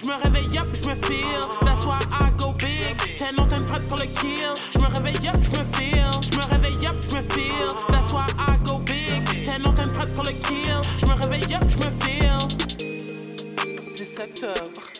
Je me réveille up, je me feel. That's why I go big. T'es non, t'es prête pour le kill. Je me réveille up, je me feel. Je me réveille up, je me feel. That's why I go big. T'es non, t'es prête pour le kill. Je me réveille up, je me feel. 17 octobre.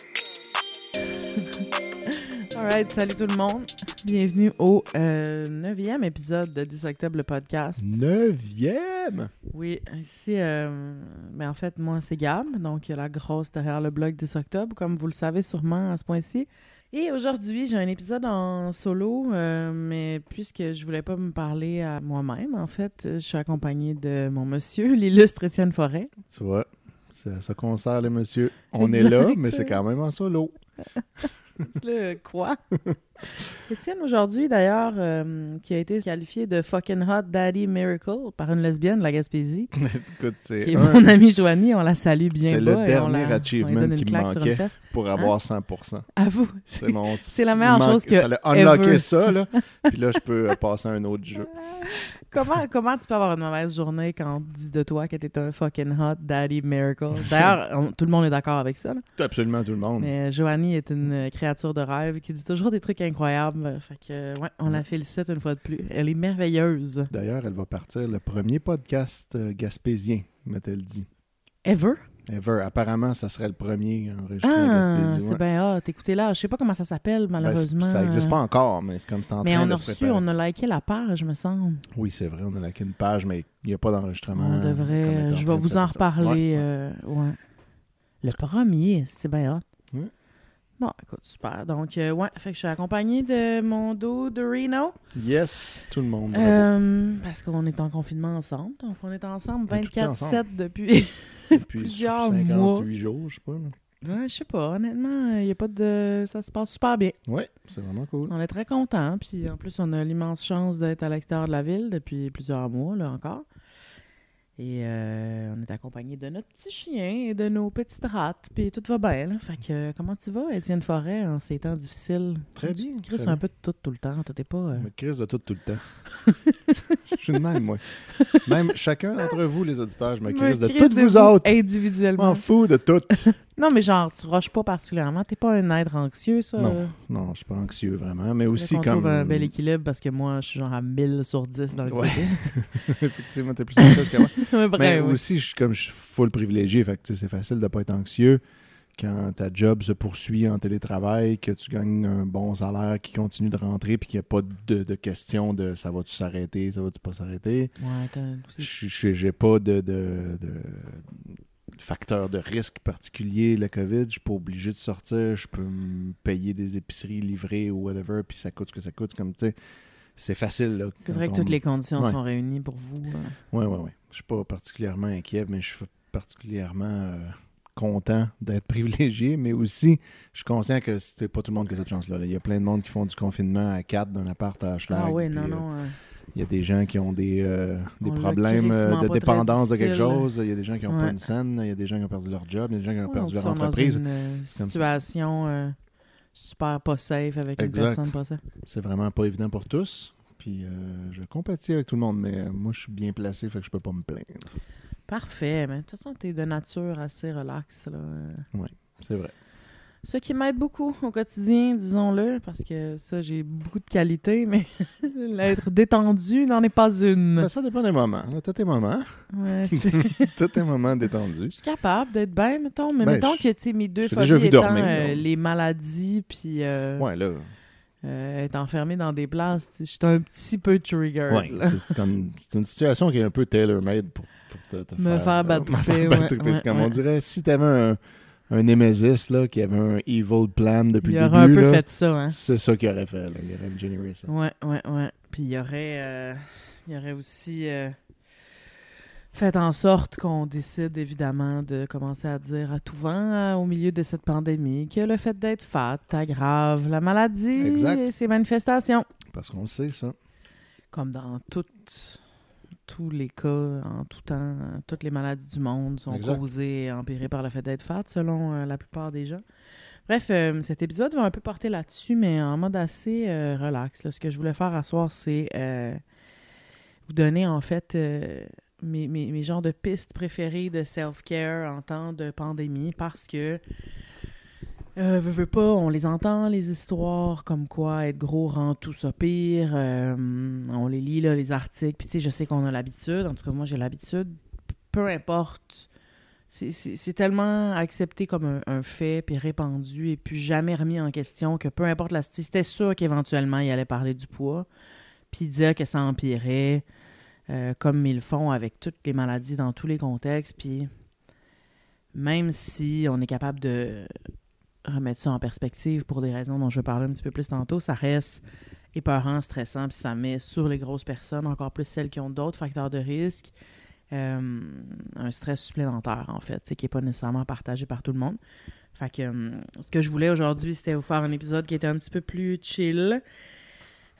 Alright, salut tout le monde. Bienvenue au euh, neuvième épisode de 10 octobre, le podcast. Neuvième! Oui, ici, euh, ben en fait, moi, c'est Gab, donc il y a la grosse derrière le blog 10 octobre, comme vous le savez sûrement à ce point-ci. Et aujourd'hui, j'ai un épisode en solo, euh, mais puisque je voulais pas me parler à moi-même, en fait, je suis accompagnée de mon monsieur, l'illustre Étienne Forêt. Tu vois, ça sert, les messieurs. On est là, mais c'est quand même en solo. Le quoi? Étienne, aujourd'hui, d'ailleurs, euh, qui a été qualifié de fucking hot daddy miracle par une lesbienne de la Gaspésie, Écoute, qui c'est est un mon amie Joanie, on la salue bien C'est le dernier la- achievement qui me manquait. pour avoir 100%. À vous. C'est mon- c'est la meilleure chose que Ça l'a unlocké ça, là. Puis là, je peux euh, passer à un autre jeu. Comment, comment tu peux avoir une mauvaise journée quand on dit de toi que t'es un fucking hot daddy miracle? D'ailleurs, tout le monde est d'accord avec ça. là. Absolument tout le monde. Mais Joanie est une euh, créature de rêve qui dit toujours des trucs incroyables. Fait que, ouais, on la félicite une fois de plus. Elle est merveilleuse. D'ailleurs, elle va partir le premier podcast euh, gaspésien, m'a-t-elle dit. Ever? Ever. Apparemment, ça serait le premier enregistré en Ah, c'est ouais. bien hot. Écoutez là, je sais pas comment ça s'appelle, Ben, malheureusement. ça n'existe pas encore, mais c'est comme c'est en Mais train on de se reçu, préparer. on a liké la page, me semble. Oui, c'est vrai, on a laqué une page, mais il n'y a pas d'enregistrement. On devrait. Je vais vous en reparler. Ouais, ouais. euh. Le premier, c'est bien hot. Bon, écoute, super. Donc, euh, ouais, fait que je suis accompagnée de mon dos de Reno. Yes, tout le monde. Euh, parce qu'on est en confinement ensemble. Donc, on est ensemble On est tout le temps 24-7 depuis. Depuis plusieurs 58 mois. jours, je sais pas. ouais, je sais pas, honnêtement, il y a pas de. Ça se passe super bien. Ouais, c'est vraiment cool. On est très contents. Puis en plus, on a l'immense chance d'être à l'extérieur de la ville depuis plusieurs mois, là encore. Et euh, on est accompagné de notre petit chien et de nos petites rates. Puis tout va bien. Là. Fait que, euh, comment tu vas, Étienne Forêt, en ces temps difficiles? Très Tu bien, très un bien. peu de tout, tout le temps. T'es pas. euh, Je me crise de tout, tout le temps. je suis de même, moi. Même chacun d'entre vous, les auditeurs, je me crise de toutes vous autres. Je Individuellement. m'en fous de tout. Non, mais genre, tu rushes pas particulièrement. T'es pas un être anxieux, ça? Non? Non, je suis pas anxieux, vraiment. Mais aussi comme... trouve un bel équilibre parce que moi, je suis genre à 1000 sur 10 dans Ouais. l'anxiété. Effectivement, t'es plus anxieux que moi. Mais oui. aussi, je comme je suis full privilégié. Fait que c'est facile de pas être anxieux quand ta job se poursuit en télétravail, que tu gagnes un bon salaire qui continue de rentrer, puis qu'il n'y a pas de, de question de ça va-tu s'arrêter, ça va-tu pas s'arrêter. Ouais, Je j'ai pas de, de, de facteur de risque particulier, le COVID. Je suis pas obligé de sortir. Je peux me payer des épiceries livrées ou whatever, puis ça coûte ce que ça coûte. Comme tu sais, c'est facile. là, C'est vrai que toutes les conditions Ouais. sont réunies pour vous. oui, oui, oui. Je suis pas particulièrement inquiet, mais je suis particulièrement euh, content d'être privilégié. Mais aussi, je suis conscient que c'est pas tout le monde qui a cette chance-là. là. Il y a plein de monde qui font du confinement à 4 dans l'appart à Hochelag. Ah oui, non, euh, non. euh, Il y a des gens qui ont des, euh, des On problèmes de dépendance de quelque chose. Il y a des gens qui n'ont pas une scène. Il y a des gens qui ont perdu leur job. Il y a des gens qui ont ouais, perdu leur dans entreprise. une situation euh, super pas safe avec Exact. une personne pas safe. C'est vraiment pas évident pour tous. Puis euh, je compatis avec tout le monde, mais euh, moi, je suis bien placé, fait que je peux pas me plaindre. Parfait. Mais de toute façon, t'es de nature assez relax. Là. euh. C'est vrai. Ce qui m'aide beaucoup au quotidien, disons-le, parce que ça, j'ai beaucoup de qualités, mais l'être détendu n'en est pas une. Ben, ça dépend des moments. T'as tes moments. Ouais, T'as tes moments détendus. Je suis capable d'être bien, mettons, mais Ben, mettons que, tu mes deux phobies étant dormir, euh, les maladies, puis euh, Ouais, là. Euh, être enfermé dans des places, je suis un petit peu trigger. C'est- c'est comme c'est une situation qui est un peu tailor-made pour, pour te, te Me faire faire battre ouais, triper. ouais, C'est comme ouais. on dirait si t'avais un, un Nemesis là, qui avait un evil plan depuis Il le aurait un début, peu là, fait ça, hein. c'est ça qu'il aurait fait. Là. Il aurait généré ça. Ouais, ouais, ouais. Puis il y aurait, euh, il y aurait aussi euh, fait en sorte qu'on décide évidemment de commencer à dire à tout vent hein, au milieu de cette pandémie que le fait d'être fat aggrave la maladie Exact. et ses manifestations. Parce qu'on le sait, ça. Comme dans toutes, tous les cas, en tout temps, toutes les maladies du monde sont Exact. causées et empirées par le fait d'être fat, selon euh, la plupart des gens. Bref, euh, cet épisode va un peu porter là-dessus, mais en mode assez euh, relax. là. Ce que je voulais faire à soir, c'est euh, vous donner en fait euh, mes, mes, genres de pistes préférées de self-care en temps de pandémie parce que Euh, veux, pas, on les entend, les histoires, comme quoi être gros rend tout ça pire. Euh, on les lit, les articles. Puis, tu sais, je sais qu'on a l'habitude. En tout cas, moi, j'ai l'habitude. Peu importe. C'est- tellement accepté comme un, un fait, puis répandu, et puis jamais remis en question que peu importe la c'était sûr qu'éventuellement, il allait parler du poids, puis dire que ça empirait, euh, comme ils le font avec toutes les maladies dans tous les contextes. Puis, même si on est capable de remettre ça en perspective pour des raisons dont je vais parler un petit peu plus tantôt, ça reste épeurant, stressant, puis ça met sur les grosses personnes, encore plus celles qui ont d'autres facteurs de risque, euh, un stress supplémentaire, en fait, qui n'est pas nécessairement partagé par tout le monde. Fait que euh, ce que je voulais aujourd'hui, c'était vous faire un épisode qui était un petit peu plus chill,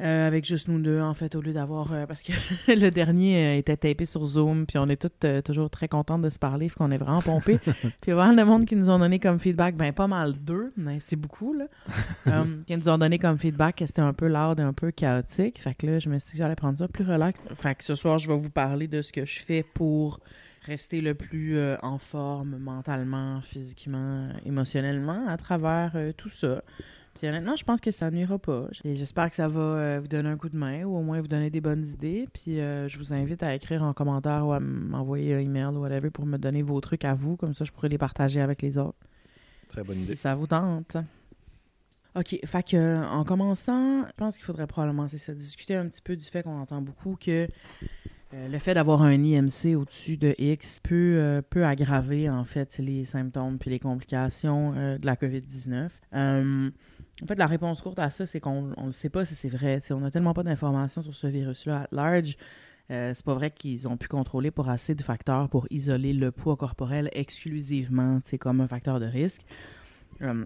euh, avec juste nous deux, en fait, au lieu d'avoir... euh, parce que le dernier euh, était tapé sur Zoom, puis on est toutes euh, toujours très contentes de se parler, qu'on est vraiment pompés. puis voir le monde qui nous ont donné comme feedback, ben pas mal deux, mais c'est beaucoup, là. Qui nous ont donné comme feedback que c'était un peu lourd et un peu chaotique. Fait que là, je me suis dit que j'allais prendre ça plus relax. Fait que ce soir, je vais vous parler de ce que je fais pour rester le plus euh, en forme mentalement, physiquement, émotionnellement à travers euh, tout ça. Puis honnêtement, je pense que ça n'ira pas. Et j'espère que ça va euh, vous donner un coup de main ou au moins vous donner des bonnes idées. Puis euh, je vous invite à écrire en commentaire ou à m'envoyer un email ou whatever pour me donner vos trucs à vous. Comme ça, je pourrais les partager avec les autres. Très bonne si idée. ça vous tente. OK, fait que euh, en commençant, je pense qu'il faudrait probablement c'est ça, discuter un petit peu du fait qu'on entend beaucoup que euh, le fait d'avoir un IMC au-dessus de X peut, euh, peut aggraver en fait les symptômes puis les complications euh, de la COVID-19. En fait, la réponse courte à ça, c'est qu'on ne sait pas si c'est vrai. On n'a tellement pas d'informations sur ce virus-là à large. Euh, c'est pas vrai qu'ils ont pu contrôler pour assez de facteurs pour isoler le poids corporel exclusivement comme un facteur de risque. Euh,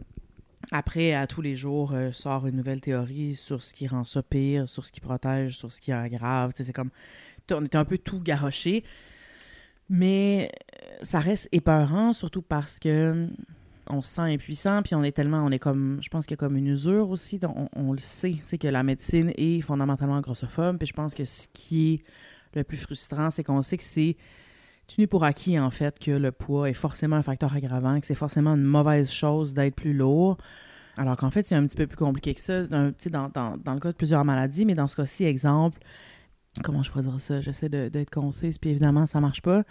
après, à tous les jours, euh, sort une nouvelle théorie sur ce qui rend ça pire, sur ce qui protège, sur ce qui aggrave. C'est comme. On était un peu tout garoché. Mais euh, ça reste épeurant, surtout parce que on se sent impuissant, puis on est tellement, on est comme, je pense qu'il y a comme une usure aussi, on, on le sait, c'est que la médecine est fondamentalement grossophobe, puis je pense que ce qui est le plus frustrant, c'est qu'on sait que c'est tenu pour acquis, en fait, que le poids est forcément un facteur aggravant, que c'est forcément une mauvaise chose d'être plus lourd, alors qu'en fait, c'est un petit peu plus compliqué que ça, dans, dans, dans, le cas de plusieurs maladies, mais dans ce cas-ci, exemple, comment je pourrais dire ça, j'essaie d'être concise, puis évidemment, ça marche pas,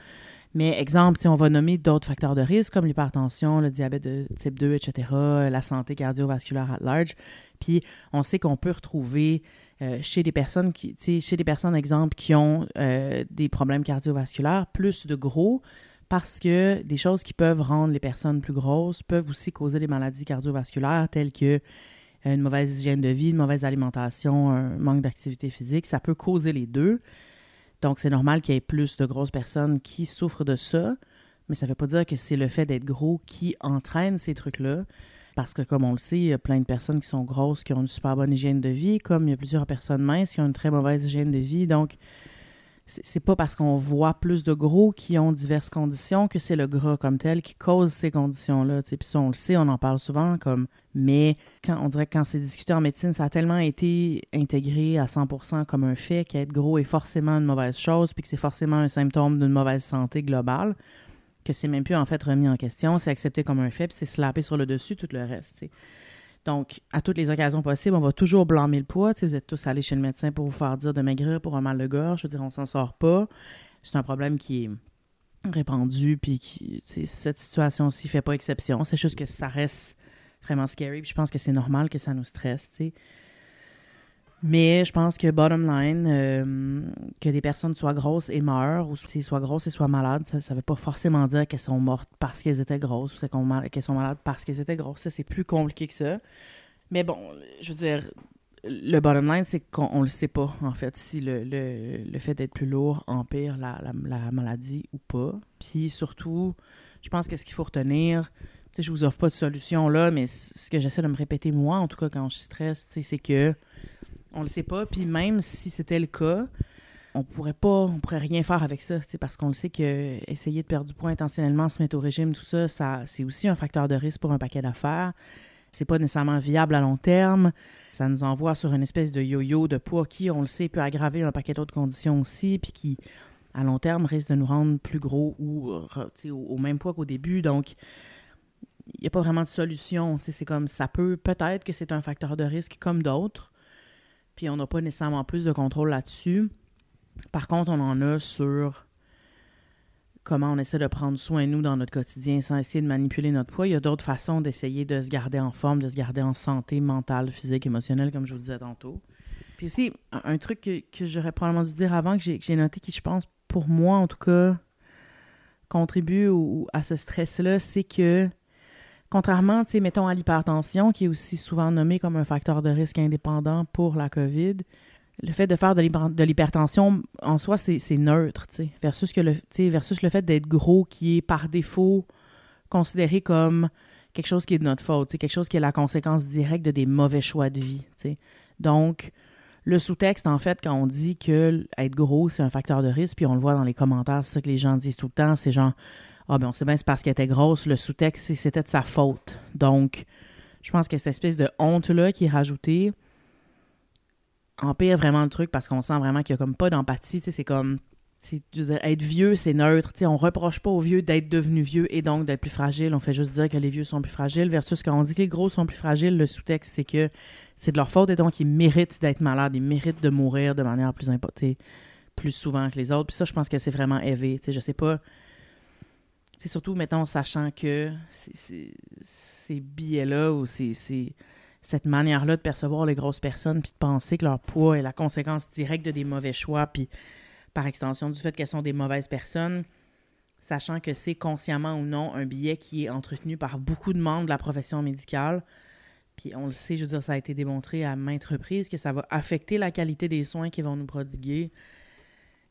mais exemple, si on va nommer d'autres facteurs de risque comme l'hypertension, le diabète de type 2, etc., la santé cardiovasculaire at large. Puis on sait qu'on peut retrouver euh, chez des personnes qui, chez des personnes, exemple, qui ont euh, des problèmes cardiovasculaires, plus de gros, parce que des choses qui peuvent rendre les personnes plus grosses peuvent aussi causer des maladies cardiovasculaires telles que euh, une mauvaise hygiène de vie, une mauvaise alimentation, un manque d'activité physique. Ça peut causer les deux. Donc, c'est normal qu'il y ait plus de grosses personnes qui souffrent de ça, mais ça ne veut pas dire que c'est le fait d'être gros qui entraîne ces trucs-là. Parce que, comme on le sait, il y a plein de personnes qui sont grosses, qui ont une super bonne hygiène de vie, comme il y a plusieurs personnes minces qui ont une très mauvaise hygiène de vie. Donc, c'est pas parce qu'on voit plus de gros qui ont diverses conditions que c'est le gras comme tel qui cause ces conditions-là. Puis ça, on le sait, on en parle souvent, comme mais quand on dirait que quand c'est discuté en médecine, ça a tellement été intégré à 100% comme un fait qu'être gros est forcément une mauvaise chose, puis que c'est forcément un symptôme d'une mauvaise santé globale, que c'est même plus en fait remis en question, c'est accepté comme un fait, puis c'est slappé sur le dessus tout le reste. Donc, à toutes les occasions possibles, on va toujours blâmer le poids. Vous êtes tous allés chez le médecin pour vous faire dire de maigrir pour un mal de gorge. Je veux dire, on s'en sort pas. C'est un problème qui est répandu, puis qui, cette situation-ci fait pas exception. C'est juste que ça reste vraiment scary, je pense que c'est normal que ça nous stresse. Mais je pense que bottom line, euh, que des personnes soient grosses et meurent, ou si soient grosses et soient malades, ça ne veut pas forcément dire qu'elles sont mortes parce qu'elles étaient grosses, ou qu'elles sont malades parce qu'elles étaient grosses. Ça, c'est plus compliqué que ça. Mais bon, je veux dire, le bottom line, c'est qu'on on le sait pas, en fait, si le, le, le fait d'être plus lourd empire la, la, la maladie ou pas. Puis surtout, je pense que ce qu'il faut retenir, sais, je vous offre pas de solution là, mais ce que j'essaie de me répéter, moi, en tout cas, quand je stresse, c'est que on le sait pas. Puis même si c'était le cas, on pourrait pas, on pourrait rien faire avec ça, sais, parce qu'on le sait que essayer de perdre du poids intentionnellement, se mettre au régime, tout ça, ça c'est aussi un facteur de risque pour un paquet d'affaires. C'est pas nécessairement viable à long terme. Ça nous envoie sur une espèce de yo-yo de poids qui, on le sait, peut aggraver un paquet d'autres conditions aussi, puis qui, à long terme, risque de nous rendre plus gros ou au, même poids qu'au début. Donc, il n'y a pas vraiment de solution. C'est comme ça peut, peut-être que c'est un facteur de risque comme d'autres, puis on n'a pas nécessairement plus de contrôle là-dessus. Par contre, on en a sur comment on essaie de prendre soin de nous dans notre quotidien sans essayer de manipuler notre poids. Il y a d'autres façons d'essayer de se garder en forme, de se garder en santé mentale, physique, émotionnelle, comme je vous disais tantôt. Puis aussi, un, truc que, j'aurais probablement dû dire avant, que j'ai noté, qui je pense, pour moi en tout cas, contribue à ce stress-là, c'est que, contrairement, tu sais, mettons à l'hypertension, qui est aussi souvent nommé comme un facteur de risque indépendant pour la COVID, le fait de faire de l'hyper- de l'hypertension, en soi, c'est neutre, tu sais, versus, le, versus le fait d'être gros, qui est par défaut considéré comme quelque chose qui est de notre faute, quelque chose qui est la conséquence directe de des mauvais choix de vie. Donc, le sous-texte, en fait, quand on dit que être gros, c'est un facteur de risque, puis on le voit dans les commentaires, c'est ça que les gens disent tout le temps, c'est genre, ah ben on sait bien, c'est parce qu'elle était grosse, le sous-texte, c'était de sa faute. Donc, je pense que cette espèce de honte-là qui est rajoutée empire vraiment le truc parce qu'on sent vraiment qu'il n'y a comme pas d'empathie, c'est comme, être vieux, c'est neutre, tu sais, on reproche pas aux vieux d'être devenus vieux et donc d'être plus fragiles, on fait juste dire que les vieux sont plus fragiles, versus quand on dit que les gros sont plus fragiles, le sous-texte, c'est que c'est de leur faute et donc ils méritent d'être malades, ils méritent de mourir de manière plus importante, plus souvent que les autres. Puis ça, je pense que c'est vraiment élevé. Je sais pas. C'est surtout, mettons, sachant que ces billets-là ou cette manière-là de percevoir les grosses personnes puis de penser que leur poids est la conséquence directe de des mauvais choix puis par extension du fait qu'elles sont des mauvaises personnes, sachant que c'est consciemment ou non un billet qui est entretenu par beaucoup de membres de la profession médicale. Puis on le sait, je veux dire, ça a été démontré à maintes reprises que ça va affecter la qualité des soins qu'ils vont nous prodiguer.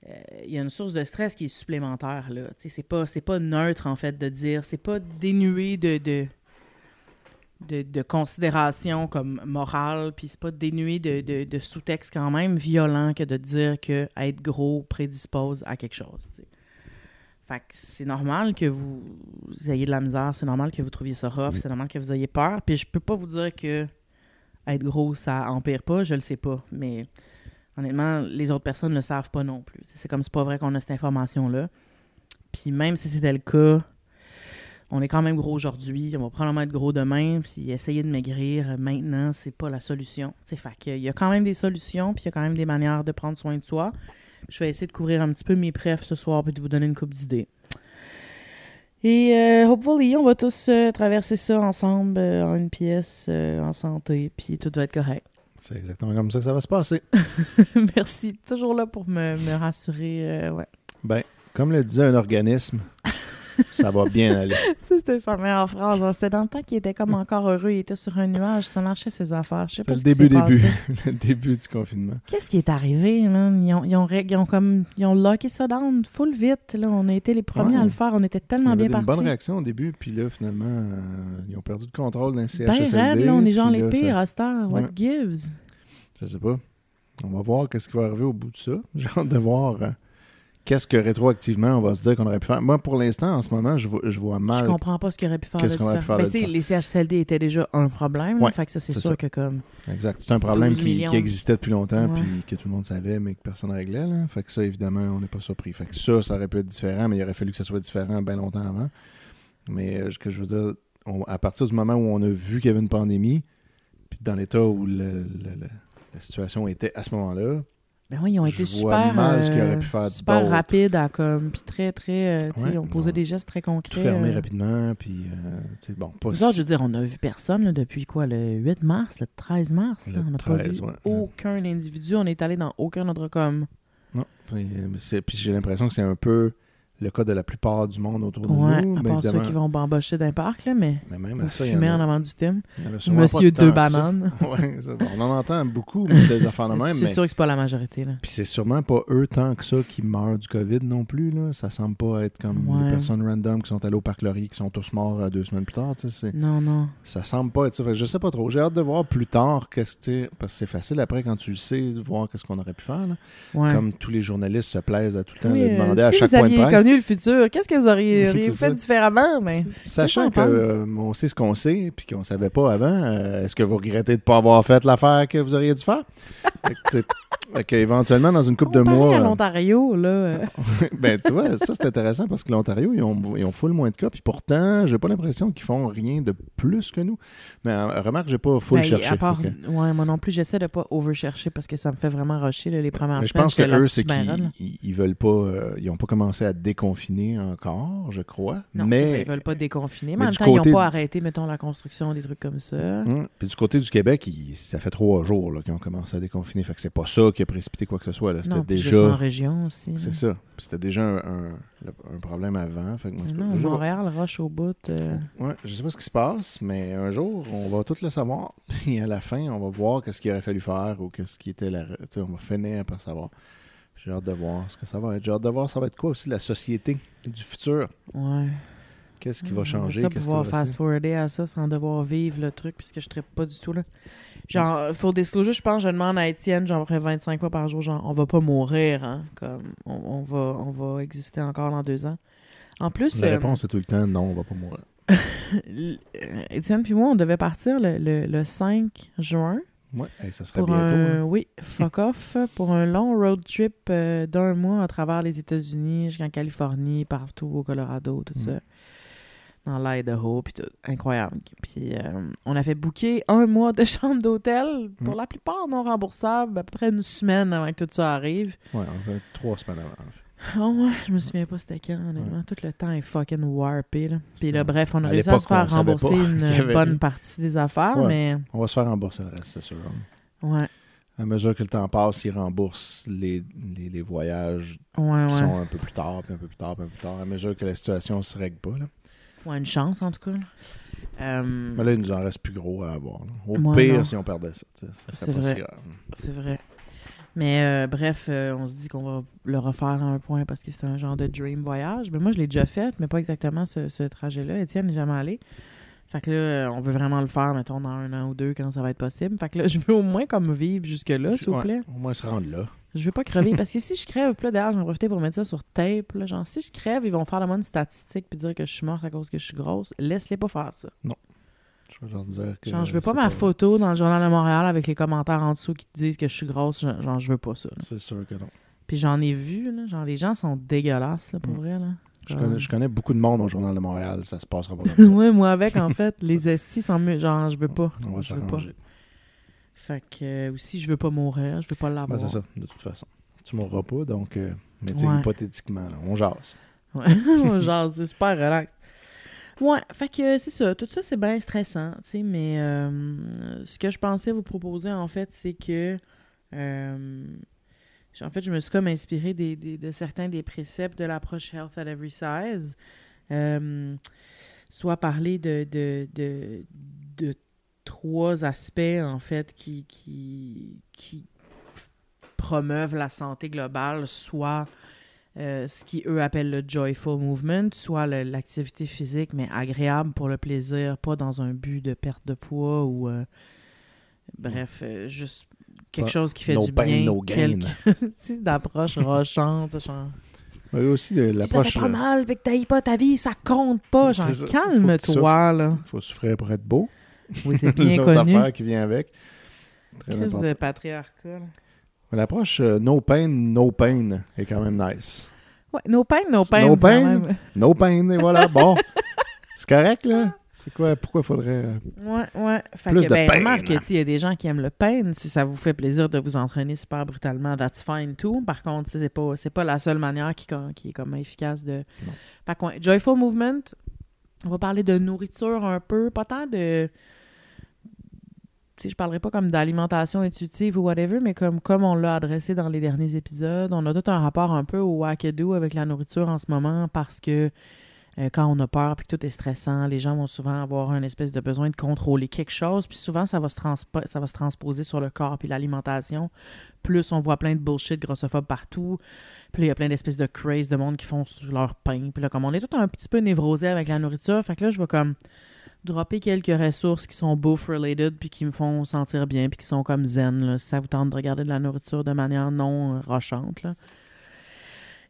Euh, Il y a une source de stress qui est supplémentaire, là. C'est pas, c'est pas neutre, en fait, de dire. C'est pas dénué de, de, de, de considération comme morale, puis c'est pas dénué de, de, de sous-texte quand même violent que de dire que être gros prédispose à quelque chose. Fait que c'est normal que vous, vous ayez de la misère, c'est normal que vous trouviez ça rough, c'est normal que vous ayez peur. Puis je peux pas vous dire que être gros, ça empire pas, je le sais pas. Mais honnêtement, les autres personnes ne le savent pas non plus. C'est comme c'est pas vrai qu'on a cette information-là. Puis même si c'était le cas, on est quand même gros aujourd'hui, on va probablement être gros demain, puis essayer de maigrir maintenant, c'est pas la solution. C'est fait qu'il y a quand même des solutions, puis il y a quand même des manières de prendre soin de soi. Je vais essayer de couvrir un petit peu mes prefs ce soir, puis de vous donner une coupe d'idées. Et euh, hopefully, on va tous euh, traverser ça ensemble euh, en une pièce, euh, en santé, puis tout va être correct. C'est exactement comme ça que ça va se passer. Merci. Toujours là pour me, me rassurer. euh, ouais. Ben, comme le disait un organisme, ça va bien aller. Ça, c'était sa meilleure phrase. hein. C'était dans le temps qu'il était comme encore heureux. Il était sur un nuage. Ça marchait ses affaires. Je sais C'était pas le ce début, début. le début du confinement. Qu'est-ce qui est arrivé, man? Ils ont, ils ont, ils ont comme, ils ont locké ça down full vite. Là. On a été les premiers Ouais. à le faire. On était Il y tellement bien une bonne partis. réaction au début, puis là, finalement, euh, ils ont perdu le contrôle d'un Ben CHSLD. raide, là. On est genre les là, pires ça- à cette heure. What Ouais. gives? Je sais pas. On va voir qu'est-ce qui va arriver au bout de ça. J'ai hâte de voir euh, qu'est-ce que rétroactivement on va se dire qu'on aurait pu faire? Moi, pour l'instant, en ce moment, je vois, je vois mal. Je comprends pas ce qu'il aurait pu faire Qu'est-ce qu'on aurait pu faire Ben, de les CHSLD étaient déjà un problème. Ouais, fait que ça, c'est sûr ça. que comme... Exact. C'est un problème 12 qui, existait depuis longtemps, Ouais. puis que tout le monde savait, mais que personne ne réglait. Là. Fait que ça, évidemment, on n'est pas surpris. Fait que ça, ça aurait pu être différent, mais il aurait fallu que ça soit différent bien longtemps avant. Mais euh, ce que je veux dire, on- à partir du moment où on a vu qu'il y avait une pandémie, puis dans l'état où le- le- le- la situation était à ce moment-là, Ben oui, ils ont été Je super, mal ce qu'il euh, aurait pu faire super rapides à comme, puis très, très, euh, tu sais, Ouais, ils ont posé bon. des gestes très concrets. tout fermé euh. rapidement, puis, euh, tu sais, bon, pas autres, je veux dire, on a vu personne là, depuis quoi, le 8 mars, le 13 mars. là, on n'a pas 13, vu ouais. aucun individu. On est allé dans aucun autre comme. Non. Puis j'ai l'impression que c'est un peu le cas de la plupart du monde autour de Ouais, nous. à part ceux qui vont bambocher d'un parc, là, mais mais même ça, y en fumer a- en avant du sûrement Monsieur Deux. Bananes. Ouais, bon, on en entend beaucoup mais des affaires de même, C'est mais sûr que c'est pas la majorité. Là. puis c'est sûrement pas eux tant que ça qui meurent du COVID non plus. Là. Ça semble pas être comme Ouais. les personnes random qui sont allées au parc Laurier qui sont tous morts euh, deux semaines plus tard. Non, non. Ça semble pas être ça. Fait je sais pas trop. J'ai hâte de voir plus tard qu'est-ce que parce que c'est facile après quand tu le sais de voir qu'est-ce qu'on aurait pu faire. là. Ouais. Comme tous les journalistes se plaisent à tout le temps Oui, de euh, demander à chaque point de presse. Connu le futur. Qu'est-ce que vous auriez, fait différemment? Mais... Sachant qu'on on sait ce qu'on sait, puis qu'on savait pas avant, euh, est-ce que vous regrettez de pas avoir fait l'affaire que vous auriez dû faire? Fait que, tu sais, fait que éventuellement, dans une couple de mois... à euh, l'Ontario, là. euh, ben, tu vois, ça, c'est intéressant parce que l'Ontario, ils ont, ils ont full moins de cas. Puis pourtant, j'ai pas l'impression qu'ils font rien de plus que nous. Mais euh, remarque, j'ai pas full ben, cherché. à part, que- ouais, moi non plus, j'essaie de pas overchercher parce que ça me fait vraiment rusher là, les premières Mais je pense que eux, c'est ben qu'ils ils- ils veulent pas. euh, ils ont pas commencé à déconfiner encore, je crois. Non, mais ils veulent pas déconfiner. Mais, mais en même temps, ils n'ont pas arrêté, mettons, la construction, des trucs comme ça. Hum, Puis du côté du Québec, ça fait trois jours qu'ils ont commencé à déconfiner. Fait que c'est pas ça qui a précipité quoi que ce soit. C'était déjà. en région aussi. C'est ça. C'était déjà un, un- le- un problème avant. Fait que, moi, Non. Montréal, rush au bout. euh, Ouais, je sais pas ce qui se passe, mais un jour, on va tout le savoir. Puis à la fin, on va voir qu'est-ce qu'il aurait fallu faire ou qu'est-ce qui était la. On va finir par savoir. J'ai hâte de voir ce que ça va être. J'ai hâte de voir ça va être quoi aussi la société du futur. ouais. Qu'est-ce qui va On changer? ça pouvoir fast-forwarder à ça sans devoir vivre le truc, puisque je ne pas du tout là. Genre, faut disclosure, je pense, je demande à Étienne, genre, après 25 fois par jour, genre, on va pas mourir, hein. Comme, on, on va, on va exister encore dans deux ans. En plus, La euh, réponse est tout le temps non, on va pas mourir. euh, Étienne puis moi, on devait partir le, le- le 5 juin Ouais, hey, ça serait pour bientôt. un, hein. oui, fuck off, pour un long road trip euh, d'un mois à travers les États-Unis jusqu'en Californie, partout au Colorado, tout Mm. ça. Dans l'Idaho, puis tout. Incroyable. Puis euh, on a fait booker un mois de chambre d'hôtel, pour Mm. la plupart non remboursables, à peu près une semaine avant que tout ça arrive. Ouais, on fait trois semaines avant. en fait. Oh ouais, je me souviens pas c'était quand, honnêtement. Tout le temps est fucking warpé, là. Puis là, bref, on a à réussi à se faire rembourser une bonne partie des affaires, Ouais. mais... On va se faire rembourser le reste, c'est sûr. Ouais, À mesure que le temps passe, ils remboursent les, les, les voyages ouais, qui sont un peu plus tard, puis un peu plus tard, puis un peu plus tard, à mesure que la situation se règle pas. Là. Ouais, une chance, en tout cas. là. Euh, Mais là, il nous en reste plus gros à avoir. là. Au pire, non. si on perdait ça, ça C'est serait pas vrai. si grave. C'est vrai. Mais euh, bref, euh, on se dit qu'on va le refaire à un point parce que c'est un genre de dream voyage. Mais moi, je l'ai déjà fait, mais pas exactement ce, ce trajet-là. Étienne n'est jamais allé. Fait que là, euh, on veut vraiment le faire, mettons, dans un an ou deux quand ça va être possible. Fait que là, je veux au moins comme vivre jusque-là, s'il vous Ouais, plaît. Au moins se rendre là. Je veux pas crever. parce que si je crève, puis là, d'ailleurs, je vais en profiter pour mettre ça sur tape. Là, genre, si je crève, ils vont faire de moi une statistique puis dire que je suis morte à cause que je suis grosse. Laisse-les pas faire ça. Je vais leur dire que. Genre, je veux pas ma photo dans le Journal de Montréal avec les commentaires en dessous qui te disent que je suis grosse. Genre, je veux pas ça. C'est sûr que non. Puis j'en ai vu, là, genre les gens sont dégueulasses, là, pour Mm. vrai. Là. Je connais, je connais beaucoup de monde au Journal de Montréal, ça se passera pas comme ça. ouais, moi avec, en fait, les estis sont mieux. Genre, je veux pas. On va je veux pas. s'arranger. Fait que euh, aussi, je veux pas mourir, je veux pas Ben, l'avoir. c'est ça, de toute façon. Tu mourras pas, donc. euh, mais tu sais, Ouais. hypothétiquement, là, on jase. Ouais. genre, c'est super relax. Ouais, fait que c'est ça. Tout ça, c'est bien stressant, tu sais, mais euh, ce que je pensais vous proposer, en fait, c'est que. euh, en fait, je me suis comme inspiré des, des- de certains des préceptes de l'approche Health at Every Size. Euh, soit parler de, de, de, de trois aspects, en fait, qui, qui, qui promeuvent la santé globale, soit euh, ce qui eux appellent le joyful movement, soit l'activité physique, mais agréable pour le plaisir, pas dans un but de perte de poids ou euh, bref, euh, juste quelque chose qui fait No du pain, bien, no gain. quelque- d'approche rochante, genre. Mais aussi, Si ça l'approche. fait pas mal, fait que t'ailles pas ta vie, ça compte pas, genre calme-toi là. Il faut souffrir pour être beau. Oui, c'est bien connu. qui vient avec. Très de patriarcat. là. L'approche euh, no pain, no pain est quand même nice. Ouais, no pain, no pain. No pain? même- No pain, et voilà. Bon. C'est correct, là? C'est quoi? Pourquoi faudrait. euh, Ouais, ouais. Fait Plus que, de ben, pain. remarque il y a des gens qui aiment le pain. Si ça vous fait plaisir de vous entraîner super brutalement, that's fine too. Par contre, c'est pas, pas la seule manière qui, qui est comme efficace de. Fait que, Joyful Movement, on va parler de nourriture un peu, pas tant de. Sais, je parlerai pas comme d'alimentation intuitive ou whatever, mais comme, comme on l'a adressé dans les derniers épisodes, on a tout un rapport un peu au wackadoo avec la nourriture en ce moment parce que euh, quand on a peur puis que tout est stressant, les gens vont souvent avoir un espèce de besoin de contrôler quelque chose, puis souvent ça va se transposer sur le corps puis l'alimentation. Plus on voit plein de bullshit grossophobe partout, puis il y a plein d'espèces de craze de monde qui font leur pain, puis là comme on est tout un petit peu névrosé avec la nourriture, fait que là je vais comme dropper quelques ressources qui sont bouffe related puis qui me font sentir bien puis qui sont comme zen là, si ça vous tente de regarder de la nourriture de manière non euh, rochante là.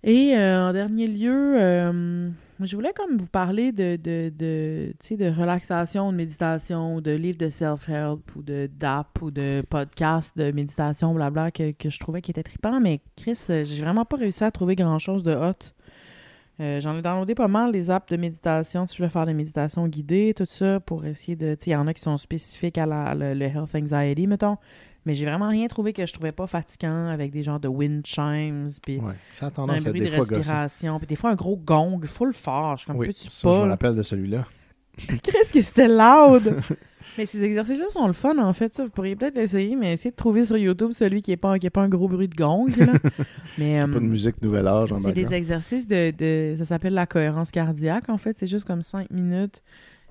Et euh, en dernier lieu, euh, je voulais comme vous parler de, de, de, de relaxation, de méditation, de livres de self-help ou de d'app ou de podcasts de méditation, blabla, que, que je trouvais qui étaient trippants. Mais Chris, j'ai vraiment pas réussi à trouver grand-chose de hot. Euh, J'en ai downloadé pas mal des apps de méditation, si je voulais faire des méditations guidées, tout ça, pour essayer de... Tu sais, il y en a qui sont spécifiques à la, le, le health anxiety, mettons. Mais j'ai vraiment rien trouvé que je trouvais pas fatigant avec des genres de wind chimes, puis Ouais, ça a un tendance à bruit de des fois gossant. respiration, puis des fois un gros gong full fort. Je suis comme, Oui, peux-tu ça, je me pas? rappelle de celui-là. Qu'est-ce que c'était loud! mais ces exercices-là sont le fun, en fait. Ça, vous pourriez peut-être l'essayer, mais essayez de trouver sur YouTube celui qui n'est pas, qui est pas un gros bruit de gong. Là. mais, Pas de euh, musique nouvel âge c'est des exercices de, de- Ça s'appelle la cohérence cardiaque, en fait. C'est juste comme 5 minutes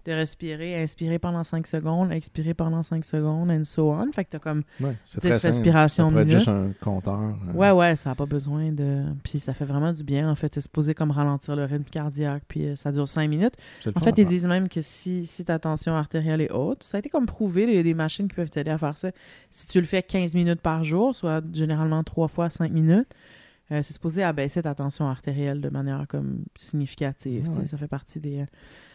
de respirer, inspirer pendant 5 secondes, expirer pendant 5 secondes, and so on. Fait que t'as comme Ouais, c'est 10 très simple. respirations minutes. juste un compteur. euh, Ouais, ouais, ça n'a pas besoin de. Puis ça fait vraiment du bien, en fait. C'est supposé comme ralentir le rythme cardiaque, puis euh, ça dure 5 minutes. En fait, ils faire. disent même que si, si ta tension artérielle est haute, ça a été comme prouvé, il y a des machines qui peuvent t'aider à faire ça. Si tu le fais 15 minutes par jour, soit généralement 3 fois 5 minutes, euh, c'est supposé abaisser ta tension artérielle de manière comme significative. Ah ouais. Ça fait partie des.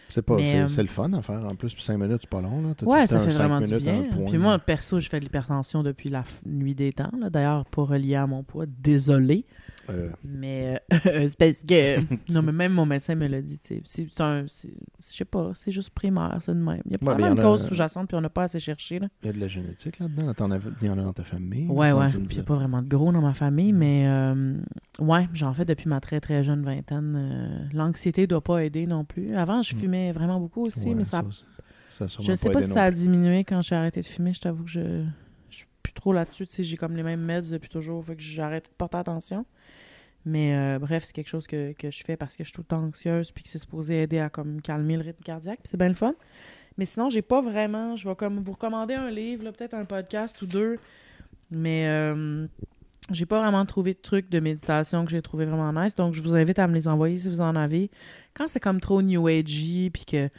C'est pas, c'est, euh, c'est le fun à faire. En plus, puis 5 minutes, c'est pas long. Là. Ouais, ça fait vraiment du minutes, bien. un point. Puis moi, perso, je fais de l'hypertension depuis la nuit des temps. D'ailleurs, pas relié à mon poids, désolé. Euh, Mais euh, c'est parce que. non, mais même mon médecin me l'a dit. C'est un. Je sais pas, c'est juste primaire, c'est de même. Il y a Ouais, probablement mais une a- cause sous-jacente, puis on n'a pas assez cherché. Là. Il y a de la génétique là-dedans. Il y en a dans ta famille. Ouais, ouais. il n'y a pas vraiment de gros dans ma famille, Mm. mais euh, ouais, j'en fais depuis ma très très jeune vingtaine. Euh, L'anxiété doit pas aider non plus. Avant, je Mm. fumais vraiment beaucoup aussi, Ouais, mais ça, je sais pas aidé si ça a diminué quand j'ai arrêté de fumer. Je t'avoue que je, trop là-dessus. J'ai comme les mêmes meds depuis toujours, fait que j'ai arrêté de porter attention. Mais euh, bref, c'est quelque chose que, que je fais parce que je suis tout le temps anxieuse puis que c'est supposé aider à comme calmer le rythme cardiaque. c'est bien le fun. Mais sinon, j'ai pas vraiment. Je vais comme vous recommander un livre, peut-être un podcast ou deux. Mais euh, j'ai pas vraiment trouvé de trucs de méditation que j'ai trouvé vraiment nice. Donc, je vous invite à me les envoyer si vous en avez. Quand c'est comme trop New Agey puis que.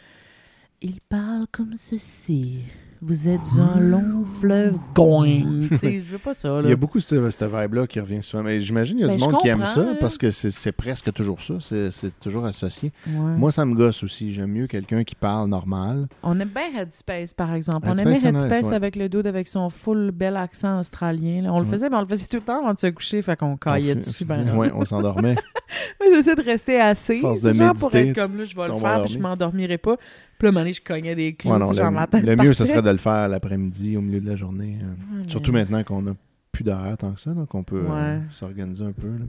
Il parle comme ceci. Vous êtes un long fleuve going. Je veux pas ça, Il y a beaucoup cette, cette vibe-là qui revient souvent. Mais j'imagine qu'il y a Ben, du monde qui aime ça parce que c'est, presque toujours ça. C'est, toujours associé. Ouais. Moi, ça me gosse aussi. J'aime mieux quelqu'un qui parle normal. On aime bien Headspace, par exemple. on Headspace, aimait c'est nice, Headspace ouais. avec le dude avec son full bel accent australien. là. On le Ouais. faisait, mais on le faisait tout le temps avant de se coucher, fait qu'on caillait On dessus. Ben, ouais, on s'endormait. J'essaie de rester de genre pour méditer, être comme là, je vais le faire, puis je endormi. m'endormirai pas. Puis là, moment donné, je cognais des clous, Ouais, non, genre, ma le, tête le mieux, ce serait de le faire l'après-midi, au milieu de la journée. euh. Ouais, mais Surtout maintenant qu'on a plus d'horaire tant que ça, donc on peut euh, s'organiser un peu. là.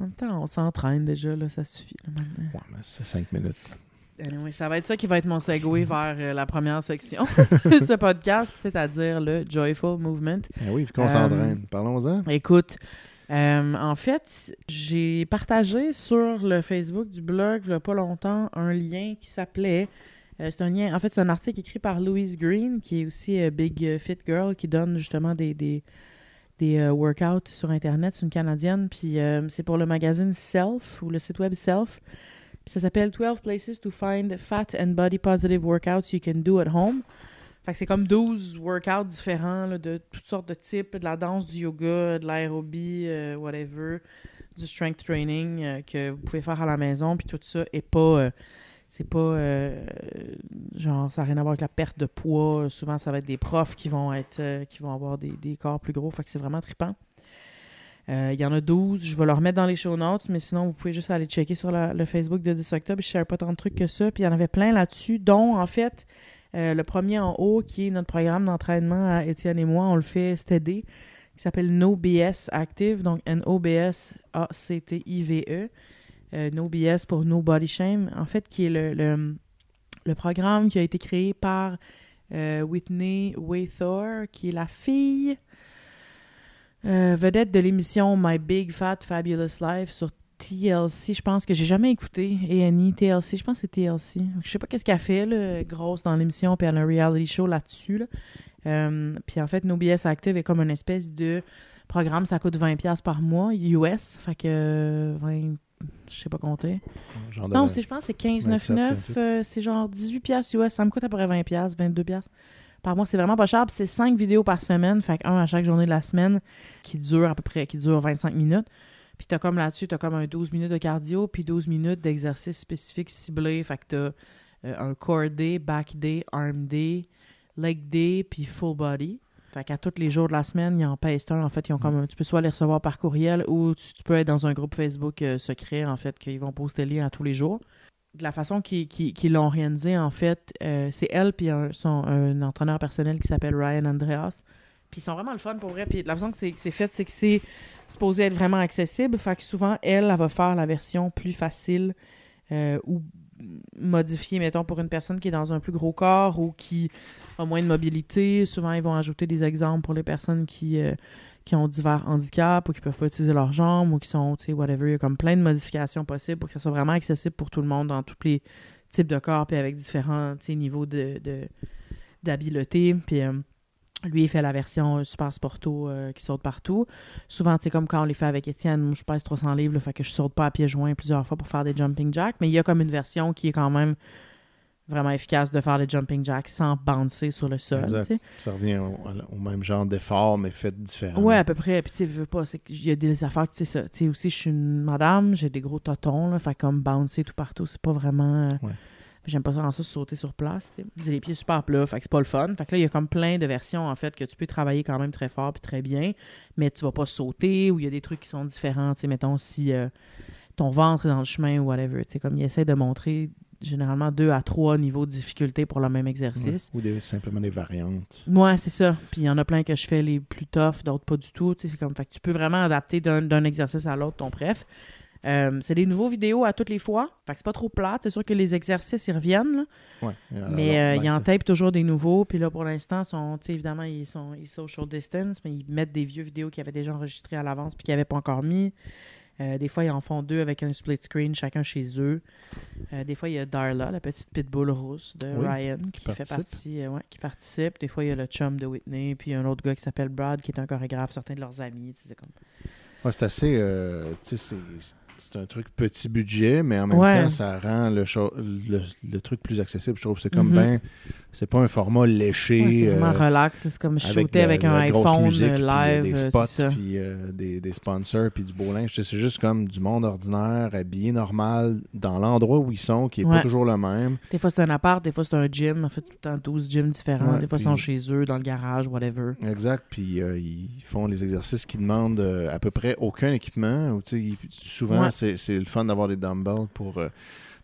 En même temps, on s'entraîne déjà, là, ça suffit. là, maintenant. Ouais, mais c'est 5 minutes. Anyway, ça va être ça qui va être mon segue vers euh, la première section de ce podcast, c'est-à-dire le Joyful Movement. Ah oui, puis qu'on Euh, s'entraîne. Parlons-en. Écoute, euh, en fait, j'ai partagé sur le Facebook du blog, il y a pas longtemps, un lien qui s'appelait. Euh, c'est un lien, en fait, c'est un article écrit par Louise Green, qui est aussi euh, Big euh, Fit Girl, qui donne justement des, workouts sur Internet. C'est une Canadienne, puis c'est pour le magazine Self, ou le site web Self. Puis ça s'appelle 12 Places to Find Fat and Body Positive Workouts You Can Do at Home. Fait que c'est comme 12 workouts différents de toutes sortes de types, de la danse, du yoga, de l'aérobie, whatever, du strength training que vous pouvez faire à la maison, puis tout ça est pas... c'est pas... euh, genre, ça n'a rien à voir avec la perte de poids. Souvent, ça va être des profs qui vont être euh, qui vont avoir des, des corps plus gros. Fait que c'est vraiment trippant. Euh, Il y en a 12. Je vais leur mettre dans les show notes, mais sinon, vous pouvez juste aller checker sur le Facebook de 10 octobre. Je ne pas tant de trucs que ça. Puis il y en avait plein là-dessus, dont, en fait, le premier en haut, qui est notre programme d'entraînement à Étienne et moi, on le fait été, qui s'appelle No BS Active, donc N-O-B-S-A-C-T-I-V-E. Euh, no BS pour No Body Shame, en fait, qui est le, le, le programme qui a été créé par euh, Whitney Waythor, qui est la fille euh, vedette de l'émission My Big Fat Fabulous Life sur TLC. Je pense que j'ai jamais écouté A&E TLC. Je pense que c'est TLC. Je sais pas qu'est-ce qu'elle fait, là, grosse dans l'émission, puis elle a un reality show là-dessus. là. Euh, puis en fait, No BS Active est comme une espèce de programme. Ça coûte 20$ par mois, US. Fait que 20, je sais pas compter. Genre Non, c'est- je pense que c'est 15,99. 27, euh, c'est genre 18 pièces US. Ça me coûte à peu près 20 pièces, 22 pièces par mois. C'est vraiment pas cher. C'est 5 vidéos par semaine. Fait un à chaque journée de la semaine qui dure à peu près qui dure 25 minutes. Puis t'as comme là-dessus, t'as comme un 12 minutes de cardio, puis 12 minutes d'exercice spécifique ciblé. Fait que t'as euh, un core day, back day, arm day, leg day, puis full body. Fait qu'à tous les jours de la semaine, ils en pèsent un. En fait, ils ont comme tu peux soit les recevoir par courriel ou tu, peux être dans un groupe Facebook euh, secret, en fait, qu'ils vont poster les liens à tous les jours. De la façon qu'ils l'ont réalisé, en fait, euh, c'est elle puis un, son, un entraîneur personnel qui s'appelle Ryan Andreas. Puis ils sont vraiment le fun pour vrai. Puis la façon que c'est fait, c'est que c'est supposé être vraiment accessible. Fait que souvent, elle, elle va faire la version plus facile euh, ou modifiée, mettons, pour une personne qui est dans un plus gros corps ou qui a moins de mobilité. Souvent, ils vont ajouter des exemples pour les personnes qui, euh, qui ont divers handicaps ou qui peuvent pas utiliser leurs jambes ou qui sont, tu sais, whatever. Il y a comme plein de modifications possibles pour que ça soit vraiment accessible pour tout le monde dans tous les types de corps puis avec différents, niveaux de- d'habileté. Puis... euh, lui, il fait la version euh, super sporto euh, qui saute partout. Souvent, c'est comme quand on les fait avec Étienne, moi, je pèse 300 livres, là, fait que je saute pas à pieds joints plusieurs fois pour faire des jumping jacks. Mais il y a comme une version qui est quand même vraiment efficace de faire des jumping jacks sans bouncer sur le sol. Ça revient au, au même genre d'effort, mais fait différemment. Ouais, à peu près. Puis tu veux pas, qu'il y a des affaires, tu sais ça. Tu sais, aussi, je suis une madame, j'ai des gros totons, là, fait comme bouncer tout partout, c'est pas vraiment... euh, Ouais. J'aime pas vraiment ça sauter sur place. J'ai les pieds super plats, fait que c'est pas le fun. Fait que là, il y a comme plein de versions, en fait, que tu peux travailler quand même très fort puis très bien, mais tu vas pas sauter ou il y a des trucs qui sont différents, tu sais, mettons, si euh, ton ventre est dans le chemin ou whatever, tu sais, comme il essaie de montrer généralement deux à trois niveaux de difficulté pour le même Ouais. exercice. Ou des- simplement des variantes. Ouais, c'est ça. Puis il y en a plein que je fais les plus tough, d'autres pas du tout. tu sais, Comme, fait que tu peux vraiment adapter d'un d'un exercice à l'autre ton préf. Euh, c'est des nouveaux vidéos à toutes les fois. Fait que c'est pas trop plate. C'est sûr que les exercices, ils reviennent. là. Ouais. Alors, mais euh, ils en tapent toujours des nouveaux. Puis là, pour l'instant, sont, évidemment, ils sont ils social distance, mais ils mettent des vieux vidéos qu'ils avaient déjà enregistrés à l'avance puis qu'ils n'avaient pas encore mis. Euh, des fois, ils en font deux avec un split screen, chacun chez eux. Euh, des fois, il y a Darla, la petite pitbull rousse de Oui, Ryan, qui, fait partie, euh, ouais, qui participe. Des fois, il y a le chum de Whitney, puis un autre gars qui s'appelle Brad, qui est un chorégraphe, certains de leurs amis. C'est comme... ouais, c'est assez. tu sais, c'est- c'est un truc petit budget, mais en même Ouais. temps, ça rend le, le, le truc plus accessible. Je trouve c'est comme Mhm. ben. C'est pas un format léché. Ouais, c'est vraiment euh, relax. C'est comme shooter avec, de un iPhone musique, euh, puis, live. des euh, spots, ça. puis euh, des, des sponsors, puis du beau linge. C'est juste comme du monde ordinaire, habillé normal, dans l'endroit où ils sont, qui est Ouais. pas toujours le même. Des fois, c'est un appart, des fois, c'est un gym. En fait, tout le temps 12 gyms différents. Ouais, des fois, ils sont chez eux, dans le garage, whatever. Exact. Puis ils font les exercices qui demandent à peu près aucun équipement. Ou, souvent, c'est c'est le fun d'avoir des dumbbells pour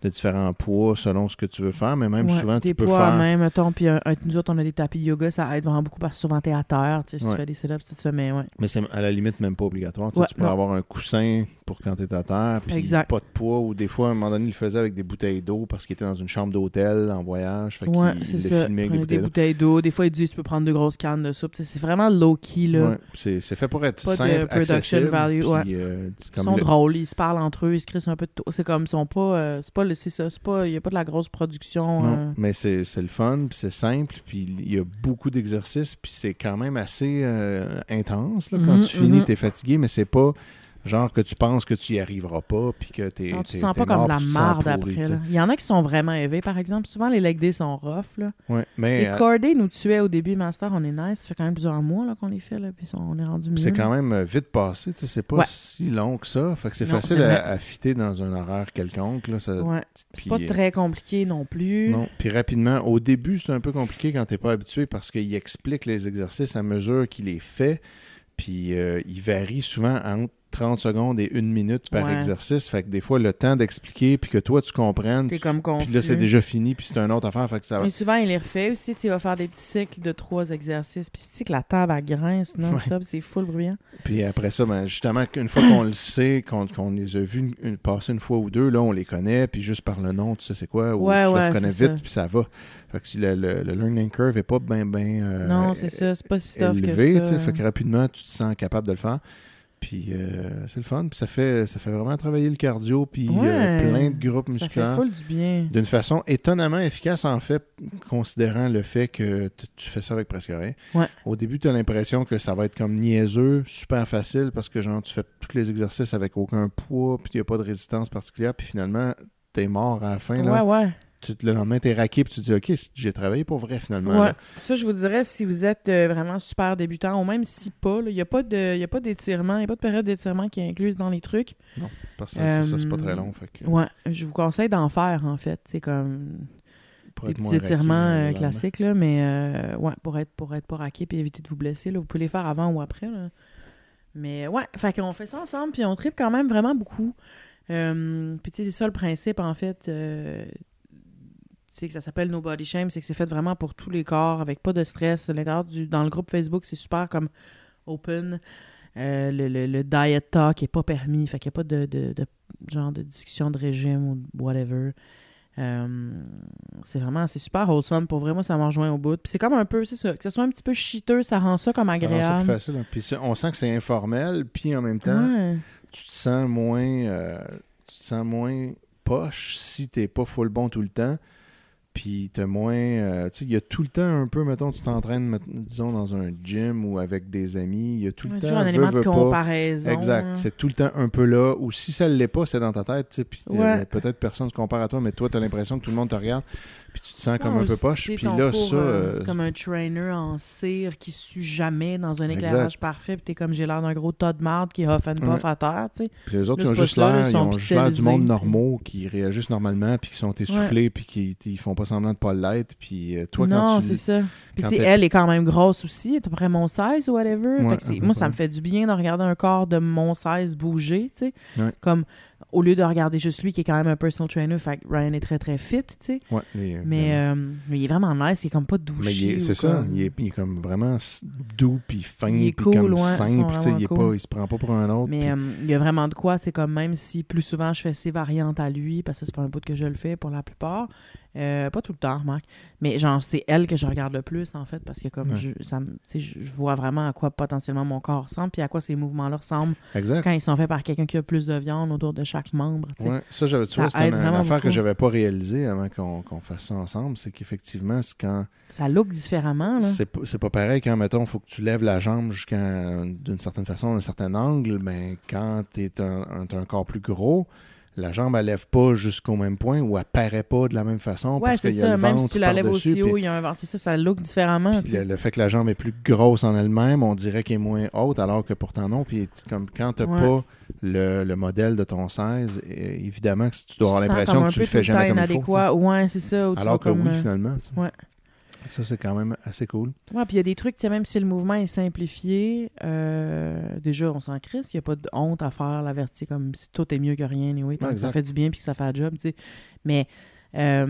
de différents poids selon ce que tu veux faire. Mais même Ouais, souvent, tu peux poids faire. même, mettons, puis un- un- nous autres, on a des tapis de yoga, ça aide vraiment beaucoup parce que souvent, t'es à terre, tu sais, si Ouais. tu fais des sit-ups, tout ça, mais ouais. Mais c'est à la limite même pas obligatoire. Tu sais, tu peux non. avoir un coussin pour quand tu es à terre, puis Exact. pas de poids. Ou des fois, à un moment donné, il le faisait avec des bouteilles d'eau parce qu'il était dans une chambre d'hôtel en voyage. Fait Ouais, qu'il filmait avec des bouteilles d'eau. bouteilles d'eau. Des fois, ils disent tu peux prendre deux grosses cannes de soupe. C'est vraiment low-key, là. Ouais, c'est fait pour être Pas simple, accessible. value, puis, ouais. euh, Ils sont le- drôles, ils se parlent entre eux, ils se crissent un peu de tout. C'est comme, ils sont pas. euh, c'est pas. C'est ça, c'est pas. Il n'y a pas de la grosse production. Non, euh, mais c'est le fun, puis c'est simple, puis il y a beaucoup d'exercices, puis c'est quand même assez intense. Là, quand Mhm, tu finis, mhm. t'es fatigué, mais c'est pas genre que tu penses que tu y arriveras pas, puis que t'es non, tu te sens pas comme la marde après. là. Il y en a qui sont vraiment élevés, par exemple. Souvent, les leg days sont rough. Là. Ouais, mais Les euh, cordés nous tuaient au début, Master, on est nice. Ça fait quand même plusieurs mois là, qu'on les fait, là, puis on est rendu mieux. c'est quand même euh, vite passé, tu sais, c'est pas Ouais. si long que ça, fait que c'est Non, facile c'est à, à fitter dans un horaire quelconque. Là, ça, Ouais. C'est pas euh, très compliqué non plus. Non, puis rapidement, au début, c'est un peu compliqué quand t'es pas habitué parce qu'il explique les exercices à mesure qu'il les fait, puis euh, il varie souvent entre 30 secondes et une minute par Ouais. exercice, fait que des fois, le temps d'expliquer, puis que toi, tu comprennes, puis là, c'est déjà fini, puis c'est une autre affaire, fait que ça va... Mais souvent, il les refait aussi. Tu sais, il va faire des petits cycles de trois exercices. Puis tu sais que la table, elle grince non-stop. C'est full bruyant. Puis après ça, ben, justement, une fois qu'on le sait, qu'on les a vus une- passer une fois ou deux, là, on les connaît, puis juste par le nom, tu sais c'est quoi, ou Ouais, tu ouais, le connais c'est vite, puis ça va. Fait que si le, le- le learning curve est pas bien, bien... non, c'est ça. C'est pas si tough élevé, que ça. fait que rapidement, tu te sens capable de le faire. Puis euh, c'est le fun, puis ça fait, ça fait vraiment travailler le cardio, puis euh, plein de groupes Ça fait musculaires. full du bien. D'une façon étonnamment efficace, en fait, considérant le fait que tu fais ça avec presque rien. Ouais. Au début, tu as l'impression que ça va être comme niaiseux, super facile, parce que genre tu fais tous les exercices avec aucun poids, puis il n'y a pas de résistance particulière, puis finalement, t'es mort à la fin. Là. Ouais, ouais. Tu, le lendemain, t'es raqué, puis tu te dis, OK, j'ai travaillé pour vrai, finalement. Ouais. Ça, je vous dirais, si vous êtes euh, vraiment super débutant, ou même si pas, il n'y a pas d'étirement, il n'y a pas de période d'étirement qui est incluse dans les trucs. Parce que c'est ça, c'est pas Euh, très long. Fait que, Ouais, je vous conseille d'en faire, en fait. C'est comme des petits étirements euh, classiques, là, mais euh, ouais, pour être, pour être pas raqué puis éviter de vous blesser, là, vous pouvez les faire avant ou après. Là. Mais ouais, fait qu'on fait ça ensemble, puis on tripe quand même vraiment beaucoup. Euh, puis tu sais, c'est ça le principe, en fait. euh, tu sais, que ça s'appelle No Body Shame, c'est que c'est fait vraiment pour tous les corps, avec pas de stress. L'intérieur du, dans le groupe Facebook, c'est super comme open. Euh, le, le- le diet talk est pas permis, fait qu'il n'y a pas de, de- de genre de discussion de régime ou whatever. Euh, c'est vraiment, c'est super wholesome. Pour vrai, moi, ça m'a rejoint au bout. Puis c'est comme un peu, c'est ça, que ce soit un petit peu chiteux, ça rend ça comme Ça rend ça agréable. plus facile. hein. Puis ça, on sent que c'est informel, puis en même temps, Ouais. tu te sens moins euh, tu te sens moins poche si t'es pas full bon tout le temps puis t'as moins euh, tu sais il y a tout le temps un peu mettons tu t'entraînes disons dans un gym ou avec des amis il y a tout le toujours temps un élément de pas. comparaison. exact là. c'est tout le temps un peu là ou si ça l'est pas c'est dans ta tête tu sais puis euh, Ouais. peut-être personne se compare à toi mais toi t'as l'impression que tout le monde te regarde puis tu te sens comme Non, un peu poche c'est puis là cours, ça euh, c'est comme un trainer en cire qui sue jamais dans un Exact. éclairage parfait, puis t'es comme j'ai l'air d'un gros tas de marde qui huff and puff Ouais. à terre, tu sais. Puis les autres, Là, ils ont juste l'air, ils ont juste l'air du monde normaux qui réagissent normalement, puis qui sont essoufflés, puis qui ils font pas semblant de pas l'être. Puis euh, toi, non, quand tu. c'est ça. Puis quand tu sais, t'es- elle est quand même grosse aussi, elle est à peu près mon 16 ou whatever. Ouais, Fait que moi, ça me fait du bien de regarder un corps de mon 16 bouger, tu sais. Comme au lieu de regarder juste lui qui est quand même un personal trainer, fait que Ryan est très très fit, tu sais. Ouais, les- Mais, euh, mais il est vraiment nice, il est comme pas douché. mais c'est ça, il est, il est comme vraiment doux, puis fin, puis cool, comme ouais, simple. tu sais, Il, est cool. pas, il se prend pas pour un autre. Mais euh, il y a vraiment de quoi, c'est comme même si plus souvent je fais ces variantes à lui, parce que ça fait un bout que je le fais pour la plupart. Euh, pas tout le temps, remarque. Mais genre, c'est elle que je regarde le plus, en fait, parce que comme Ouais. je, ça, tu je, je vois vraiment à quoi potentiellement mon corps ressemble, puis à quoi ces mouvements-là ressemblent exact. quand ils sont faits par quelqu'un qui a plus de viande autour de chaque membre. tu. Ouais, ça, j'avais, tu vois, c'était une, affaire que beaucoup. j'avais pas réalisée avant qu'on, fasse ça ensemble. C'est qu'effectivement, c'est quand. Ça look différemment. C'est, pas- c'est pas pareil quand, mettons, il faut que tu lèves la jambe jusqu'à d'une certaine façon, un certain angle. Ben, quand t'es un, un, t'as un corps plus gros, la jambe, elle lève pas jusqu'au même point ou elle paraît pas de la même façon Ouais, parce qu'il y a ça. le Même ventre si tu la lèves aussi haut, puis- il y a un ventre. C'est ça, ça look différemment. puis le, le fait que la jambe est plus grosse en elle-même, on dirait qu'elle est moins haute, alors que pourtant non. Puis comme quand tu n'as Ouais. pas le, le modèle de ton 16, euh, évidemment que tu dois avoir l'impression que tu le fais jamais comme il faut. Ouais, c'est ça. Alors que comme, oui, euh, finalement. ouais. Ça, c'est quand même assez cool. Ouais, puis il y a des trucs, tu sais, même si le mouvement est simplifié, euh, déjà, on s'en crisse, il n'y a pas de honte à faire la vertie comme si tout est mieux que rien, anyway, tant Ouais, que ça fait du bien puis que ça fait le job, tu sais. Mais euh,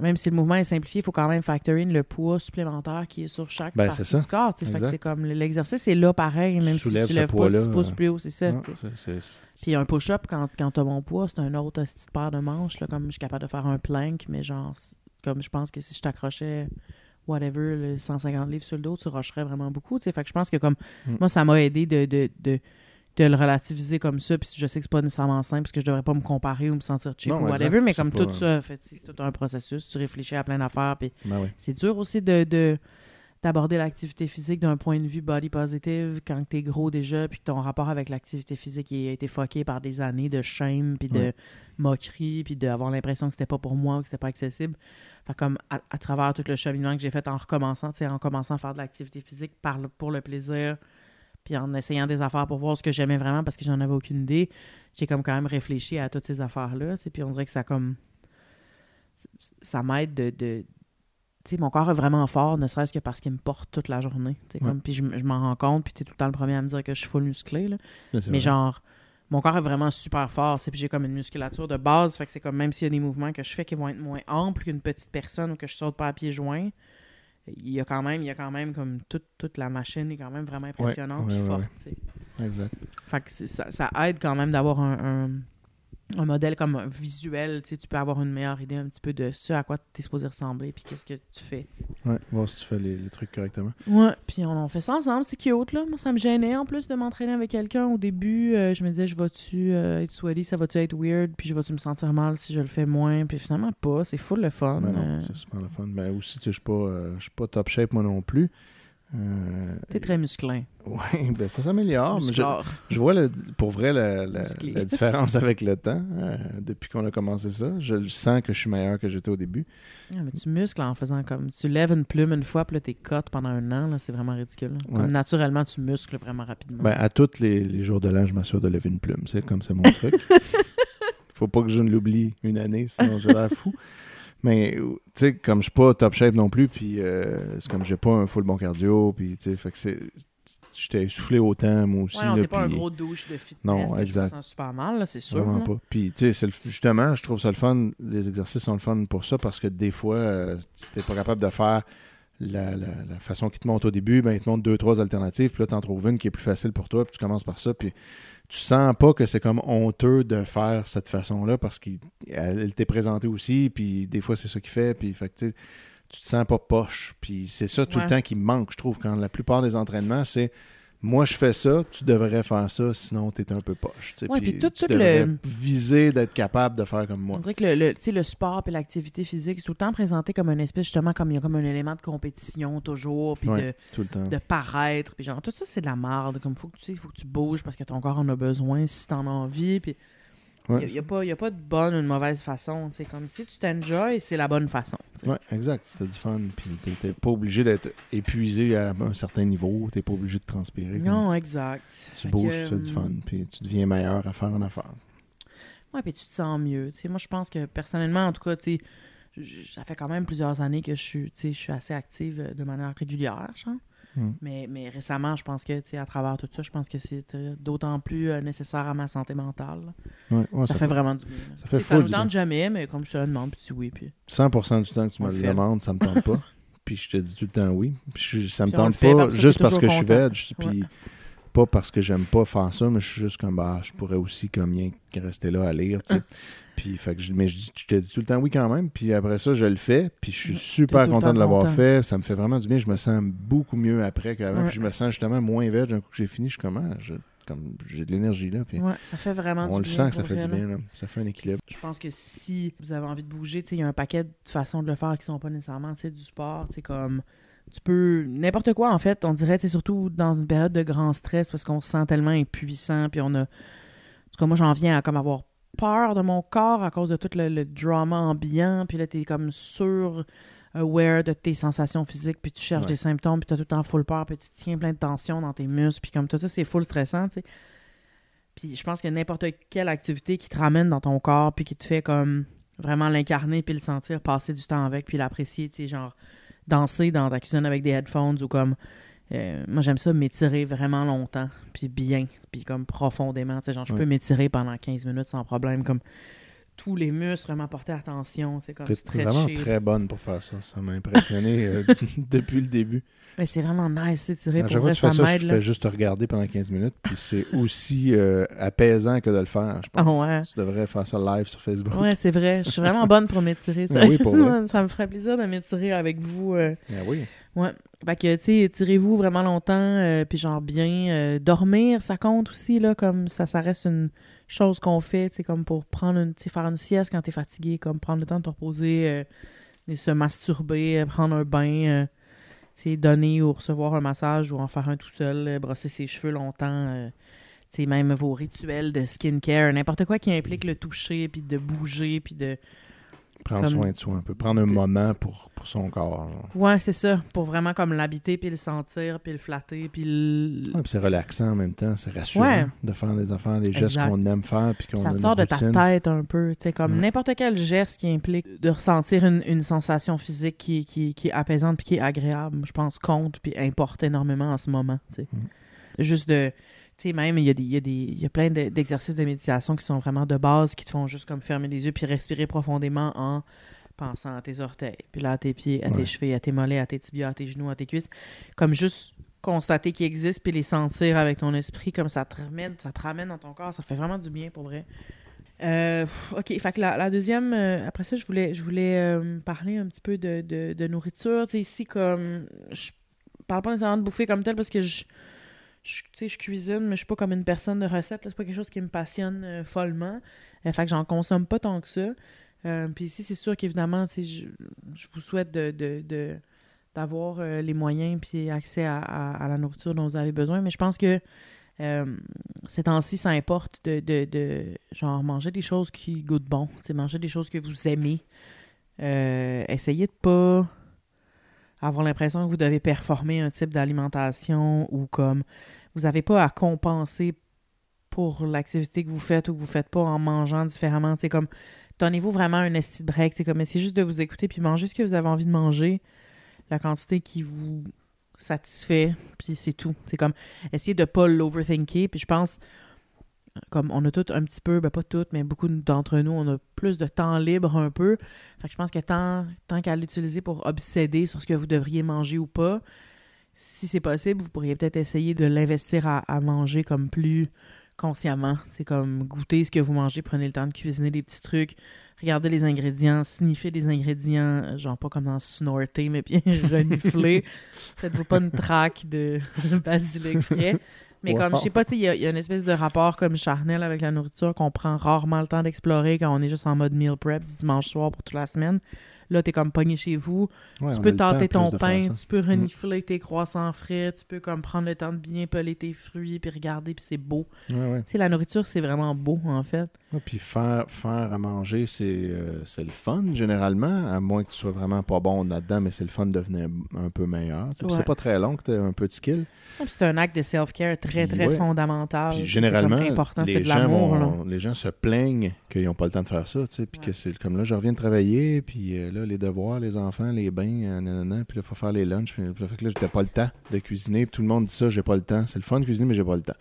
même si le mouvement est simplifié, il faut quand même factor in le poids supplémentaire qui est sur chaque Ben, partie ça. du corps, tu c'est comme l'exercice est là pareil, Tu même si tu lèves pas poids-là, 6 pouces euh, plus haut, c'est ça, Non, tu Puis un push-up, quand, quand t'as mon poids, c'est un autre petite paire de manches. Là, comme je suis capable de faire un plank, mais genre, comme je pense que si je t'accrochais, whatever, le 150 livres sur le dos, tu rusherais vraiment beaucoup. tu sais. Fait que je pense que comme Mm. moi, ça m'a aidé de, de, de, de le relativiser comme ça. Puis je sais que c'est pas nécessairement simple parce que je devrais pas me comparer ou me sentir cheap Non, ou exact. whatever, mais comme pas- tout ça, fait, c'est tout un processus. Tu réfléchis à plein d'affaires. Puis Ben oui. c'est dur aussi de. de d'aborder l'activité physique d'un point de vue body positive quand t'es gros déjà puis que ton rapport avec l'activité physique il a été fucké par des années de shame puis de Ouais. moquerie puis d'avoir l'impression que c'était pas pour moi ou que c'était pas accessible fait comme à, à travers tout le cheminement que j'ai fait en recommençant tu sais en commençant à faire de l'activité physique par le- pour le plaisir puis en essayant des affaires pour voir ce que j'aimais vraiment parce que j'en avais aucune idée j'ai comme quand même réfléchi à toutes ces affaires là puis on dirait que ça comme ça m'aide de, de mon corps est vraiment fort, ne serait-ce que parce qu'il me porte toute la journée. Ouais. Comme, puis je, m'en rends compte, puis tu es tout le temps le premier à me dire que je suis full musclé. Là. Mais genre, mon corps est vraiment super fort. Puis j'ai comme une musculature de base. Fait que c'est comme même s'il y a des mouvements que je fais qui vont être moins amples qu'une petite personne ou que je saute pas à pieds joints, il y a quand même, il y a quand même comme toute, toute la machine est quand même vraiment impressionnante ouais, ouais, forte. Exact. Fait que ça, ça aide quand même d'avoir un, un, un modèle comme visuel. Tu sais, tu peux avoir une meilleure idée un petit peu de ce à quoi tu es supposé ressembler puis qu'est-ce que tu fais. Ouais, voir si tu fais les, les trucs correctement. Ouais, puis on, on fait ça ensemble, c'est cute, là. Moi, ça me gênait en plus de m'entraîner avec quelqu'un au début. euh, je me disais, je vais-tu euh, être sweaty, ça va-tu être weird, puis je vais-tu me sentir mal si je le fais moins, puis finalement pas, c'est full le fun. Ben non, euh. c'est super le fun. Ben aussi, tu sais, je suis pas, euh, pas top shape moi non plus. Euh, T'es très musclin. Oui, ben ça s'améliore. je, je vois le- pour vrai la, la- Musclé. la différence avec le temps euh, depuis qu'on a commencé ça. Je sens que je suis meilleur que j'étais au début. Ah, mais tu muscles en faisant comme. Tu lèves une plume une fois, puis là, t'es cotes pendant un an, c'est vraiment ridicule. là. Comme Ouais. naturellement, tu muscles vraiment rapidement. Ben, à tous les, les jours de l'an, je m'assure de lever une plume. C'est comme c'est mon truc. Faut pas que je ne l'oublie une année, sinon j'ai l'air fou. Mais, tu sais, comme je suis pas top shape non plus, puis euh, c'est comme j'ai pas un full bon cardio, puis tu sais, fait que c'est. J'étais essoufflé autant, moi aussi. ouais, là, t'es pas un gros douche de fitness. Non, exact. Ça sent super mal, là, c'est sûr. Vraiment là. pas. Puis, tu sais, justement, je trouve ça le fun. Les exercices sont le fun pour ça parce que des fois, euh, si t'es pas capable de faire la, la- la façon qui te monte au début, ben, il te montre deux, trois alternatives. Puis là, t'en trouves une qui est plus facile pour toi. Puis tu commences par ça. Puis tu sens pas que c'est comme honteux de faire cette façon-là parce qu'elle elle t'est présentée aussi. Puis des fois, c'est ça qu'il fait. Puis, fait que, tu te sens pas poche. Puis c'est ça tout Ouais. le temps qui me manque, je trouve, quand la plupart des entraînements, c'est moi je fais ça, tu devrais faire ça, sinon t'es un peu poche. tu. Ouais, puis tout- tu tout devrais le- viser d'être capable de faire comme moi. On dirait que le, le, tu sport et l'activité physique, c'est tout le temps présenté comme un espèce, justement, comme il y a comme un élément de compétition toujours, puis Ouais, tout le temps. de, de paraître, puis genre, tout ça, c'est de la merde. Comme, faut que tu sais, faut que tu bouges parce que ton corps en a besoin si t'en as envie, puis il Ouais, n'y a, a pas de bonne ou de mauvaise façon, tu sais. Comme si tu t'enjoy, c'est la bonne façon. tu ouais, exact. C'était du fun. Puis t'es- t'es pas obligé d'être épuisé à un certain niveau. T'es pas obligé de transpirer. Non, exact. tu bouges, que, tu as du euh, fun. Puis tu deviens meilleur à faire en affaire. Ouais, puis tu te sens mieux. Tu moi, je pense que personnellement, en tout cas, tu ça fait quand même plusieurs années que je suis, tu je suis assez active euh, de manière régulière, genre. Mm. Mais, mais récemment, je pense que, tu sais, à travers tout ça, je pense que c'est euh, d'autant plus euh, nécessaire à ma santé mentale. Ouais, ouais, ça, fait vraiment du bien. ça fait ça du tente jamais, mais comme je te le demande, puis tu dis oui, puis... 100% du temps que tu me le fait. demandes, ça me tente pas. puis je te dis tout le temps oui. Puis je- ça me Puis tente fait pas parce juste parce que je suis veg. Puis pas parce que j'aime pas faire ça, mais je suis juste comme, bah, je pourrais aussi comme rien rester là à lire, tu sais. Puis, fait que je, mais je, je te dis tout le temps oui quand même. Puis après ça, je le fais. Puis je suis super content de l'avoir fait. Ça me fait vraiment du bien. Je me sens beaucoup mieux après qu'avant. Ouais. Puis je me sens justement moins veg. Un coup que j'ai fini, je suis comme, ah, je- comme j'ai de l'énergie là. Puis Ouais, ça fait vraiment on du le bien. sent que ça fait du bien. Là. Ça fait un équilibre. Je pense que si vous avez envie de bouger, il y a un paquet de façons de le faire qui sont pas nécessairement du sport. tu sais, comme tu peux. N'importe quoi, en fait, on dirait, sais, surtout dans une période de grand stress parce qu'on se sent tellement impuissant. Puis on a. En tout cas, moi, j'en viens à comme avoir peur de mon corps à cause de tout le, le drama ambiant. Puis là, t'es comme sur aware de tes sensations physiques, puis tu cherches Ouais. des symptômes, puis t'as tout le temps full peur, puis tu tiens plein de tension dans tes muscles, puis comme tout ça, c'est full stressant, tu sais. Puis je pense que n'importe quelle activité qui te ramène dans ton corps, puis qui te fait comme vraiment l'incarner, puis le sentir, passer du temps avec, puis l'apprécier, tu sais, genre danser dans ta cuisine avec des headphones ou comme. Euh, moi, j'aime ça m'étirer vraiment longtemps, puis bien, puis comme profondément. Tu sais, genre, je Ouais. peux m'étirer pendant 15 minutes sans problème, comme tous les muscles vraiment porter attention, sais, comme vraiment très bonne pour faire ça. Ça m'a impressionné euh, depuis le début. Mais c'est vraiment nice, s'étirer, pour vrai, que tu fais ça ça, je là. fais juste te regarder pendant 15 minutes. Puis c'est aussi euh, apaisant que de le faire. Je Ah pense. ouais. Tu devrais faire ça live sur Facebook. Ouais, c'est vrai. Je suis vraiment bonne pour m'étirer. Oui, pour sérieusement. ça me ferait plaisir de m'étirer avec vous. euh. Ah oui. Ouais. Fait que, tu sais, étirez-vous vraiment longtemps, euh, puis genre bien. euh, dormir, ça compte aussi, là, comme ça, ça reste une chose qu'on fait, tu comme pour prendre une, faire une sieste quand t'es fatigué, comme prendre le temps de te reposer, euh, et se masturber, prendre un bain, tu donner ou recevoir un massage ou en faire un tout seul, brosser ses cheveux longtemps, tu même vos rituels de skincare, n'importe quoi qui implique le toucher, puis de bouger, puis de... Prendre Comme- soin de soi un peu. Prendre un moment pour, pour son corps. genre. Ouais, c'est ça, pour vraiment comme l'habiter, puis le sentir, puis le flatter, puis le... Ouais, c'est relaxant en même temps. C'est rassurant Ouais. de faire les affaires, les gestes qu'on aime faire. Puis qu'on ça te sort de ta tête un peu. Tu sais, comme Ouais. n'importe quel geste qui implique de ressentir une, une sensation physique qui, qui, qui est apaisante puis qui est agréable, je pense, compte puis importe énormément en ce moment. Mm. Juste de. Tu sais, même, il y a, des, il y a, des, il y a plein de- d'exercices de méditation qui sont vraiment de base, qui te font juste comme fermer les yeux puis respirer profondément en pensant à tes orteils, puis là à tes pieds, à tes chevilles, à tes mollets, à tes tibias, à tes genoux, à tes cuisses. Comme juste constater qu'ils existent puis les sentir avec ton esprit, comme ça te ramène, ça te ramène dans ton corps, ça fait vraiment du bien pour vrai. Euh, ok, fait que la, la deuxième, euh, après ça, je voulais, je voulais euh, parler un petit peu de, de, de nourriture. Tu sais, ici, comme, je parle pas nécessairement de bouffer comme tel parce que je, je, je cuisine, mais je suis pas comme une personne de recette. C'est pas quelque chose qui me passionne euh, follement. Euh, fait que j'en consomme pas tant que ça. Euh, Puis ici, c'est sûr qu'évidemment, je, je vous souhaite de, de, de- d'avoir euh, les moyens puis accès à, à- la nourriture dont vous avez besoin. Mais je pense que ces temps-ci, ça importe de, de, de, genre manger des choses qui goûtent bon, manger des choses que vous aimez. Essayez de pas avoir l'impression que vous devez performer un type d'alimentation ou comme vous n'avez pas à compenser pour l'activité que vous faites ou que vous faites pas en mangeant différemment. C'est comme donnez-vous vraiment un esti de break. C'est comme essayez juste de vous écouter puis manger ce que vous avez envie de manger, la quantité qui vous satisfait, puis c'est tout. C'est comme essayer de pas l'overthinker. Puis je pense, comme on a tout un petit peu, ben pas toutes, mais beaucoup d'entre nous, on a plus de temps libre un peu. Fait que je pense que tant, tant qu'à l'utiliser pour obséder sur ce que vous devriez manger ou pas, si c'est possible, vous pourriez peut-être essayer de l'investir à, à manger comme plus consciemment. C'est comme goûter ce que vous mangez, prenez le temps de cuisiner des petits trucs, regardez les ingrédients, sniffer des ingrédients, euh, genre pas comme dans snorter, mais bien renifler. Faites-vous pas une traque de basilic frais. Mais comme, je sais pas, tu sais, il y, y a une espèce de rapport comme charnel avec la nourriture qu'on prend rarement le temps d'explorer quand on est juste en mode meal prep du dimanche soir pour toute la semaine. Là, t'es comme pogné chez vous, Ouais, tu peux plus ton pain. Mm. tu peux renifler tes croissants frais, tu peux comme prendre le temps de bien peler tes fruits puis regarder puis c'est beau. Ouais, ouais. Tu sais, la nourriture, c'est vraiment beau, en fait. Puis faire, faire à manger, c'est euh, c'est le fun, généralement, à moins que tu sois vraiment pas bon là-dedans, mais c'est le fun de devenir un peu meilleur. C'est pas très long que tu un peu de skill. C'est un acte de self-care très, très fondamental. Puis C'est généralement, important, les, de gens vont- les gens se plaignent qu'ils n'ont pas le temps de faire ça, tu sais, puis que c'est comme là, je reviens de travailler, puis euh, là, les devoirs, les enfants, les bains, euh, nanana, puis là, il faut faire les lunchs, puis là, fait que là, j'étais pas le temps de cuisiner, puis tout le monde dit ça, j'ai pas le temps. C'est le fun de cuisiner, mais j'ai pas le temps.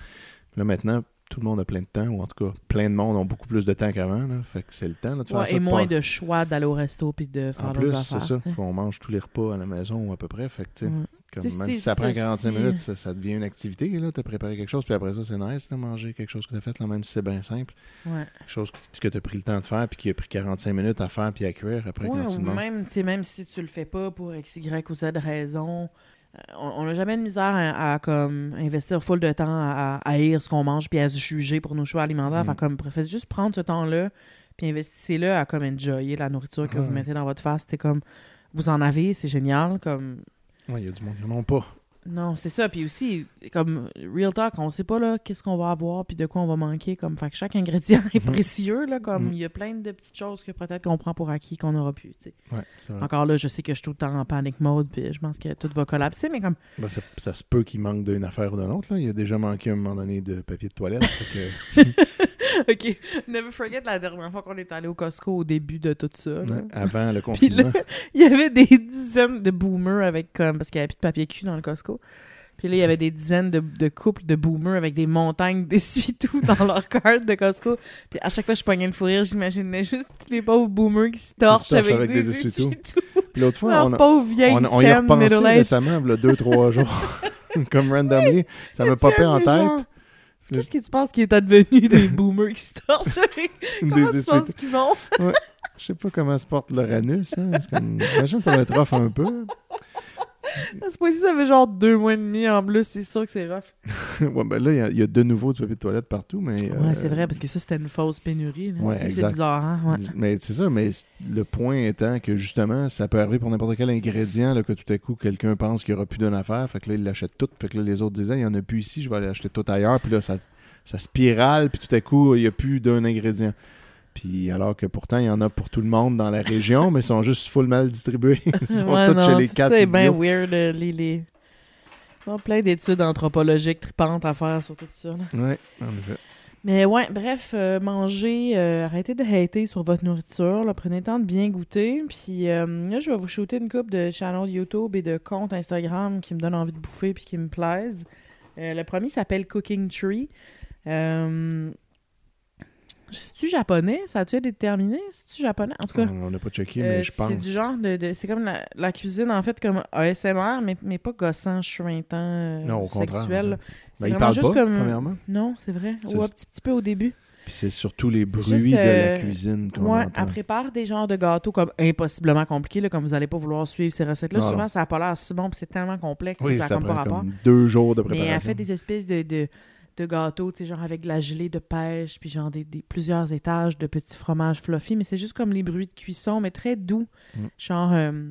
Puis là, maintenant, tout le monde a plein de temps, ou en tout cas, plein de monde ont beaucoup plus de temps qu'avant, fait que c'est le temps là, de faire Ouais, ça. et de moins pas- de choix d'aller au resto puis de faire En plus, c'est ça. Faut on mange tous les repas à la maison, à peu près. Fait que, tu sais, Ouais. Comme, Tu même si ça prend ça, 45 si- minutes, ça, ça devient une activité. Là, t'as préparé quelque chose, puis après ça, c'est nice de manger quelque chose que t'as fait, là, même si c'est bien simple. Ouais. Quelque chose que, que t'as pris le temps de faire, puis qui a pris 45 minutes à faire, puis à cuire après Ouais, quand tu ou même, tu si tu le fais pas pour X, Y ou Z raison, euh, on n'a jamais de misère à, à, comme investir full de temps à, à haïr ce qu'on mange puis à se juger pour nos choix alimentaires. Mm. Fait comme, faites juste prendre ce temps-là puis investissez-le à comme enjoyer la nourriture que vous mettez dans votre face. C'est comme, vous en avez, c'est génial. Comme, Ouais, il y a du monde qui n'en ont pas. non, c'est ça. Puis aussi, comme Real Talk, on sait pas là qu'est-ce qu'on va avoir puis de quoi on va manquer. Comme, fait que chaque ingrédient est Mhm. précieux. Là, comme Mhm. il y a plein de petites choses que peut-être qu'on prend pour acquis qu'on n'aura plus. Ouais, vrai. Encore là, je sais que je suis tout le temps en panic mode, puis je pense que tout va collapser, mais comme. Ben, ça, ça se peut qu'il manque d'une affaire ou d'une autre. Là. Il a déjà manqué à un moment donné de papier de toilette. que, ok, never forget la dernière fois qu'on est allé au Costco au début de tout ça. là. ouais, avant le Puis là, confinement. il y avait des dizaines de boomers avec comme. Parce qu'il n'y avait plus de papier cul dans le Costco. Puis là, il y avait des dizaines de, de couples de boomers avec des montagnes d'essuie-tout dans leur carte de Costco. Puis à chaque fois que je pognais le fou rire, j'imaginais juste les pauvres boomers qui se torchent, avec, avec des, des essuie-tout. Puis l'autre fois, on, a- on, on y a repensé récemment, il y a deux, trois jours. Comme randomly. Ça m'a popé en tête. Qu'est-ce que tu penses qui est advenu des boomers qui se torchent? Avec Des Comment tu penses qu'ils vont? Je sais pas comment se porte l'Uranus. Hein. C'est comme... J'imagine que ça va être rough un peu. À ce point-ci, ça fait genre deux mois et demi en plus, c'est sûr que c'est rough. ouais, ben là, il y a- il y, a de nouveau du papier de toilette partout, mais... Ouais, euh, c'est vrai, parce que ça, c'était une fausse pénurie. là. Ouais, Ça, c'est bizarre, hein? Ouais. Mais c'est ça, mais le point étant que justement, ça peut arriver pour n'importe quel ingrédient, là, que tout à coup, quelqu'un pense qu'il n'y aura plus d'une affaire, fait que là, il l'achète tout, fait que là, les autres disaient, il n'y en a plus ici, je vais aller acheter tout ailleurs, puis là, ça, ça spirale, puis tout à coup, il n'y a plus d'un ingrédient. Puis alors que pourtant, il y en a pour tout le monde dans la région, mais ils sont juste full mal distribués. Ils sont Ouais, tous non, chez les quatre ça est bien weird, euh, les... les... Il y a plein d'études anthropologiques tripantes à faire sur tout ça. Ouais, en effet. Mais ouais, bref, euh, mangez, euh, arrêtez de hater sur votre nourriture, là, prenez le temps de bien goûter. Puis euh, là, je vais vous shooter une coupe de channels YouTube et de comptes Instagram qui me donnent envie de bouffer puis qui me plaisent. Le premier s'appelle Cooking Tree. Euh, C'est-tu japonais? Ça a-tu été déterminé? C'est-tu japonais? En tout cas, On n'a pas checké, euh, mais je pense. c'est du genre de... de- c'est comme la, la cuisine, en fait, comme ASMR, mais, mais pas gossant, chuintant, euh, Non, au contraire, sexuel. C'est Ben, vraiment juste pas, comme... premièrement. Non, c'est vrai. Ou un petit, petit peu au début. Puis c'est surtout les bruits juste, de la euh, cuisine qu'on Ouais, elle prépare des genres de gâteaux comme impossiblement compliqués, là, comme vous n'allez pas vouloir suivre ces recettes-là. Souvent, non. ça n'a pas l'air si bon, puis c'est tellement complexe Oui, ça ça n'a comme pas prend rapport. comme deux jours de Mais préparation. elle fait des espèces de, de, de gâteaux, tu sais, genre avec de la gelée de pêche, puis genre des, des- plusieurs étages de petits fromages fluffy, mais c'est juste comme les bruits de cuisson, mais très doux. Mm. Genre, euh,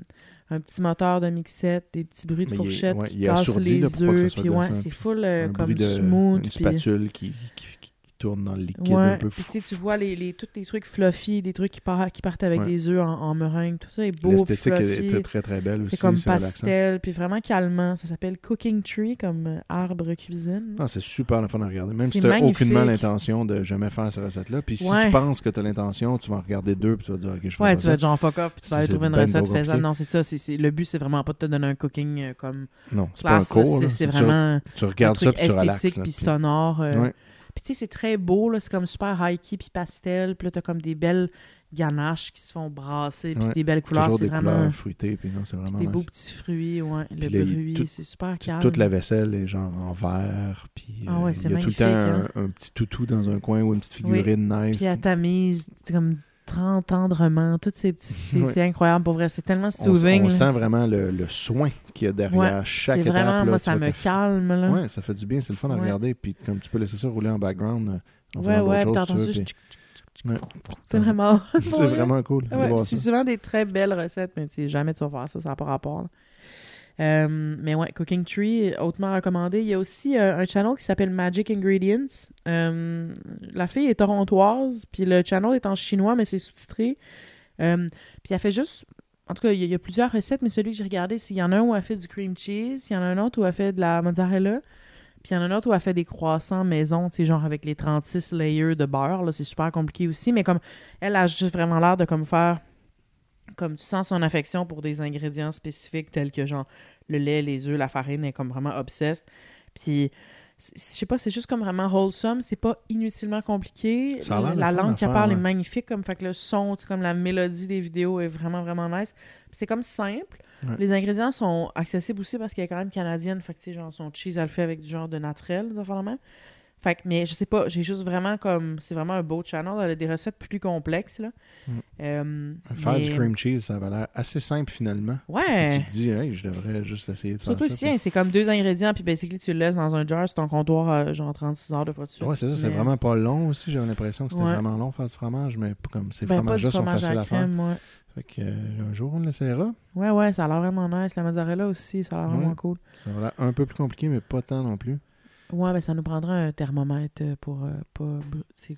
un petit moteur de mixette, des petits bruits de Mais il est- fourchette ouais, qui il est cassent assourdi, les là, pour pas que ça œufs, soit puis ouais, c'est full euh, comme bruit de smooth. une puis- spatule qui, qui- qui tourne dans le liquide Ouais, un peu fou. tu vois les, les, tous les trucs fluffy, des trucs qui, qui partent avec Ouais. des œufs en, en meringue, tout ça est beau, L'esthétique est très très belle aussi. C'est comme pastel, puis vraiment calmant. Ça s'appelle Cooking Tree, comme euh, arbre cuisine. Ah, c'est super le fun à regarder. Même si tu n'as aucunement l'intention de jamais faire cette recette-là. Puis si Ouais. tu penses que tu as l'intention, tu vas en regarder deux puis tu vas dire, OK, je fais Ouais, tu vas être genre fuck off, puis tu vas aller trouver une recette faisable. Non, c'est ça. c'est le but, c'est vraiment pas de te donner un cooking euh, comme Non, c'est pas un cours. C'est vraiment Tu regardes ça puis tu relaxes. puis puis- sonore. Puis tu sais, c'est très beau, là. C'est comme super high-key puis pastel. Puis là, t'as comme des belles ganaches qui se font brasser, puis Ouais. des belles couleurs. Toujours C'est des vraiment... couleurs fruitées. Puis non, c'est puis vraiment des beaux petits fruits, ouais. Le bruit, tout- c'est super calme. Toute la vaisselle est genre en verre. Puis Ah ouais, euh, il y a tout le temps hein. un, un petit toutou dans un coin ou une petite figurine nice. Puis à ta mise, c'est comme tendrement, toutes ces petites... c'est-. C'est incroyable, pour vrai. C'est tellement on, soothing. on sent vraiment le, le soin qu'il y a derrière Ouais, chaque C'est étape. vraiment... là, Moi, ça me calme, là. Ouais, ça fait du bien, c'est le fun à Ouais. regarder. Puis comme tu peux laisser ça rouler en background. en Ouais, ouais, tu veux, tchic, Ouais. C'est vraiment... C'est vraiment cool. Ouais, c'est souvent des très belles recettes, mais tu sais, jamais tu vas faire ça, ça n'a pas rapport. là. Euh, mais ouais, Cooking Tree, hautement recommandé. Il y a aussi euh, un channel qui s'appelle Magic Ingredients. Euh, la fille est torontoise, puis le channel est en chinois, mais c'est sous-titré. Puis elle fait juste. En tout cas, il y, a- plusieurs recettes, mais celui que j'ai regardé, c'est il y en a un où elle fait du cream cheese, il y en a un autre où elle fait de la mozzarella, puis il y en a un autre où elle fait des croissants maison, tu sais, genre avec les 36 layers de beurre. C'est super compliqué aussi, mais comme elle a juste vraiment l'air de comme faire comme tu sens son affection pour des ingrédients spécifiques tels que genre le lait, les œufs, la farine, elle est comme vraiment obsesse. Puis je sais pas, c'est juste comme vraiment wholesome, c'est pas inutilement compliqué. Ça la langue qu'elle parle est magnifique, comme fait que le son, comme la mélodie des vidéos est vraiment vraiment nice. C'est comme simple. Ouais. Les ingrédients sont accessibles aussi parce qu'elle est quand même canadienne, fait que tu sais genre son cheese elle le fait avec du genre de naturel, de la même. Fait que, mais je sais pas, j'ai juste vraiment comme. C'est vraiment un beau channel. Elle a des recettes plus complexes, là. Mm. Euh, Faire mais- du cream cheese, ça avait l'air assez simple finalement. Ouais. Tu te dis, hey, je devrais juste essayer de Surtout faire ça. hein, c'est comme deux ingrédients, puis basically, tu le laisses dans un jar sur ton comptoir, euh, genre 36 heures de fois dessus. Ouais, c'est ça, c'est vraiment pas long aussi. J'avais l'impression que c'était Ouais. vraiment long faire du fromage, mais pas comme ces Ben, fromages-là sont fromage faciles à à faire. ouais. Fait que euh, un jour, on l'essayera. Ouais, ouais, ça a l'air vraiment nice. La mozzarella aussi, ça a l'air vraiment cool. Ça va l'air un peu plus compliqué, mais pas tant non plus. Ouais, ben ça nous prendra un thermomètre euh, pour euh, pas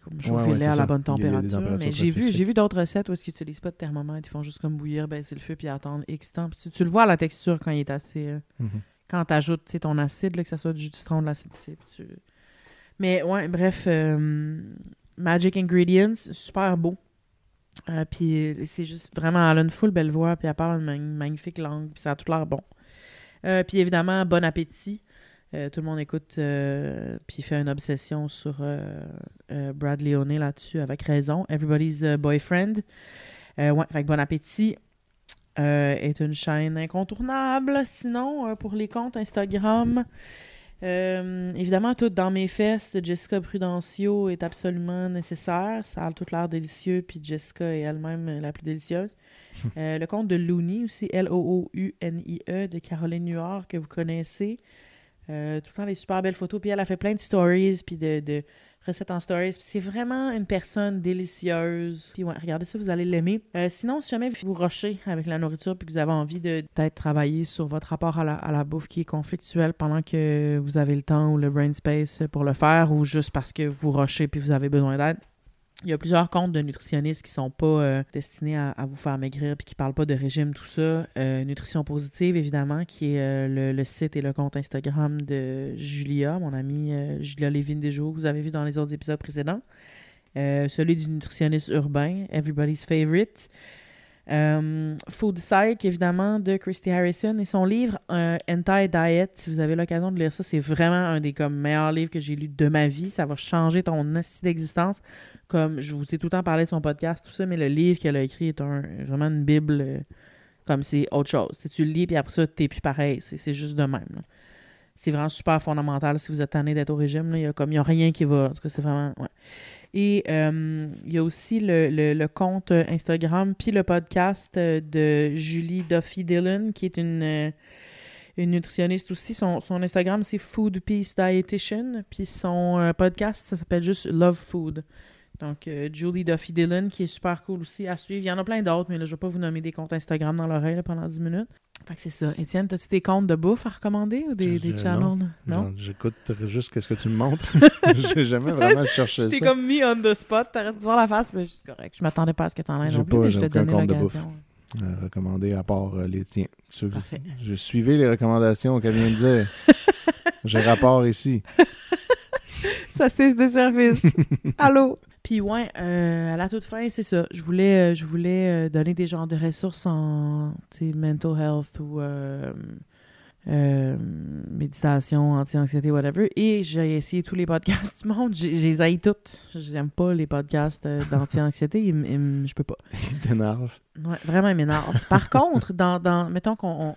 comme chauffer Ouais, ouais, le lait c'est à la bonne température. Mais j'ai vu, j'ai vu d'autres recettes où ils n'utilisent pas de thermomètre, ils font juste comme bouillir, baisser le feu puis attendre X temps. Puis tu, tu le vois à la texture quand il est assez. euh, Mhm. quand tu ajoutes ton acide, là, que ce soit du jus de citron, de l'acide. tu Mais ouais, bref, euh, Magic Ingredients, super beau. Puis c'est juste vraiment, elle a une belle voix, puis elle parle une mag- magnifique langue, puis ça a tout l'air bon. Puis évidemment, bon appétit. Euh, tout le monde écoute, euh, puis fait une obsession sur euh, euh, Brad Leone là-dessus, avec raison. Everybody's Boyfriend. Ouais, fait que bon appétit est une chaîne incontournable. Sinon, pour les comptes Instagram, évidemment, tout dans mes fesses de Jessica Prudencio est absolument nécessaire. Ça a tout l'air délicieux, puis Jessica est elle-même la plus délicieuse. Le compte de Looney aussi, L-O-O-U-N-I-E, de Caroline Nuard, que vous connaissez. Euh, tout le temps des super belles photos. Puis elle a fait plein de stories, puis de, de recettes en stories. Puis c'est vraiment une personne délicieuse. Puis ouais, regardez ça, vous allez l'aimer. Euh, sinon, si jamais vous rushez avec la nourriture, puis que vous avez envie de peut-être travailler sur votre rapport à la, à la bouffe qui est conflictuel pendant que vous avez le temps ou le brain space pour le faire, ou juste parce que vous rushez puis vous avez besoin d'aide, il y a plusieurs comptes de nutritionnistes qui sont pas euh, destinés à, vous faire maigrir puis qui parlent pas de régime, tout ça. Euh, Nutrition Positive, évidemment, qui est euh, le, site et le compte Instagram de Julia, mon amie Julia Lévin Desjaux, que vous avez vu dans les autres épisodes précédents. Celui du nutritionniste urbain, Everybody's Favorite. Euh, Food Psych, évidemment, de Christy Harrison. Et son livre euh, Anti-Diet, si vous avez l'occasion de lire ça, c'est vraiment un des comme, meilleurs livres que j'ai lu de ma vie. Ça va changer ton assis d'existence. Comme je vous ai tout le temps parlé de son podcast, tout ça, mais le livre qu'elle a écrit est un, vraiment une Bible. euh, comme c'est autre chose. Tu le lis, puis après ça, t'es plus pareil. C'est juste de même. C'est vraiment super fondamental si vous êtes tanné d'être au régime. Il y a comme il y a rien qui va. En tout cas, c'est vraiment. Et euh, il y a aussi le, compte Instagram puis le podcast euh, de Julie Duffy Dillon, qui est une, euh, une nutritionniste aussi. Son, son Instagram, c'est Food Peace Dietitian. Puis son podcast, ça s'appelle juste Love Food. Donc, euh, Julie Duffy Dillon, qui est super cool aussi à suivre. Il y en a plein d'autres, mais là, je vais pas vous nommer des comptes Instagram dans l'oreille pendant 10 minutes. Fait que c'est ça. Étienne, as-tu des comptes de bouffe à recommander ou des, des channels? non. J'écoute juste qu'est-ce que tu me montres. J'ai jamais vraiment cherché ça. t'ai comme mis on the spot, t'arrêtes de voir la face, mais c'est correct. Je m'attendais pas à ce que t'en aies non plus, pas- mais je compte de l'occasion. à recommander à part euh, les tiens. Je suivais les recommandations qu'elle vient de dire. J'ai rapport ici. Ça cesse de service. Allô? Puis ouais, euh, à la toute fin, c'est ça. Je voulais, euh, je voulais euh, donner des genres de ressources en mental health ou euh, euh, méditation, anti-anxiété, whatever. Et j'ai essayé tous les podcasts du monde. J'ai- Je les haïs toutes. J'aime pas les podcasts euh, d'anti-anxiété. Ils ils Je peux pas. Il t'énerve. Ouais, vraiment, il m'énerve. Par contre, dans, dans, mettons qu'on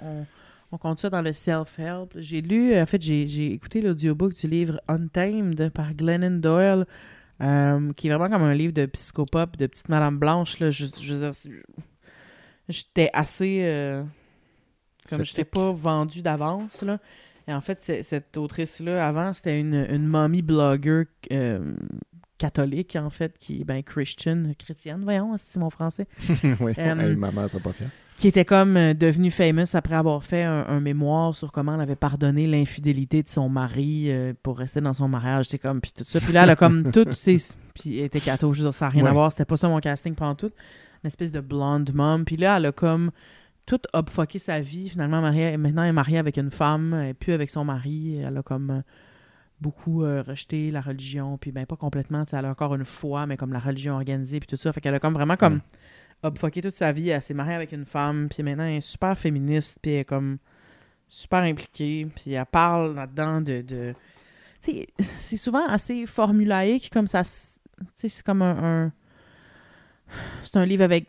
on, compte ça dans le self-help, j'ai lu, en fait, j'ai écouté l'audiobook du livre Untamed par Glennon Doyle, euh, qui est vraiment comme un livre de psychopop, de petite Madame Blanche. Là. Je, J'étais assez... euh, comme je pas vendue d'avance, là. Et en fait, cette autrice-là, avant, c'était une, une mommy euh, catholique, en fait, qui est ben, Christian, chrétienne, voyons, c'est mon français oui. Euh, Hey, maman serait pas fière. Qui était comme euh, devenue famous après avoir fait un, un mémoire sur comment elle avait pardonné l'infidélité de son mari euh, pour rester dans son mariage. C'est comme, puis tout ça. Puis là, elle a comme tout, ses... Puis elle était catho, je veux dire, ça n'a rien à voir. C'était pas ça mon casting pendant tout. Une espèce de blonde mom. Puis là, elle a comme tout upfucké sa vie. Finalement, mariée, maintenant, elle est mariée avec une femme, et puis avec son mari. Elle a comme euh, beaucoup euh, rejeté la religion. Puis ben, pas complètement, elle a encore une foi, mais comme la religion organisée, puis tout ça. Fait qu'elle a comme vraiment comme Mm. Upfucké toute sa vie. Elle s'est mariée avec une femme, puis maintenant, elle est super féministe, puis elle est comme super impliquée. Puis elle parle là-dedans de... de... Tu sais, c'est souvent assez formulaïque, comme ça... s- Tu sais, c'est comme un... un- C'est un livre avec...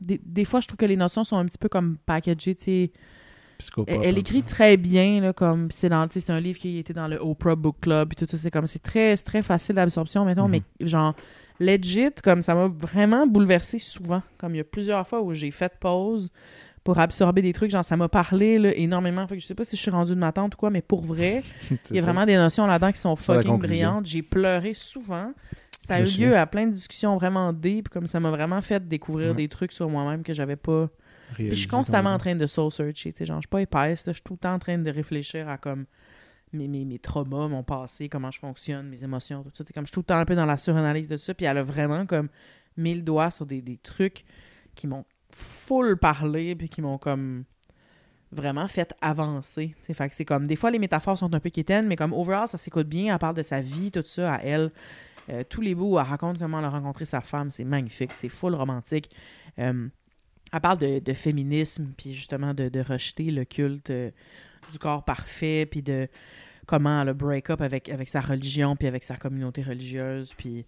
Des, des fois, je trouve que les notions sont un petit peu comme packagées, tu sais. Elle, elle un écrit très bien, là, comme c'est dans, c'est un livre qui était dans le Oprah Book Club, puis tout ça, c'est comme, c'est très, très facile d'absorption, mettons, Mhm. mais genre, legit, comme ça m'a vraiment bouleversé souvent, comme il y a plusieurs fois où j'ai fait pause pour absorber des trucs, genre, ça m'a parlé, là, énormément, fait que je sais pas si je suis rendue de ma tante ou quoi, mais pour vrai, il y a ça. vraiment des notions là-dedans qui sont fucking brillantes, j'ai pleuré souvent, ça a eu lieu à plein de discussions vraiment deep, comme ça m'a vraiment fait découvrir Ouais. des trucs sur moi-même que j'avais pas... Puis je suis constamment en train de soul searcher, tu sais, genre je suis pas épaisse, là, je suis tout le temps en train de réfléchir à comme mes, mes, mes traumas, mon passé, comment je fonctionne, mes émotions, tout ça. Comme je suis tout le temps un peu dans la suranalyse de tout ça, puis elle a vraiment comme mis le doigt sur des, des trucs qui m'ont full parlé, puis qui m'ont comme vraiment fait avancer. Fait que c'est comme, des fois les métaphores sont un peu quétaines, mais comme overall ça s'écoute bien, elle parle de sa vie, tout ça, à elle. Euh, tous les bouts, elle raconte comment elle a rencontré sa femme, c'est magnifique, c'est full romantique. Euh, elle parle de, de féminisme, puis justement de, de rejeter le culte euh, du corps parfait, puis de comment elle a break-up avec, avec sa religion, puis avec sa communauté religieuse, puis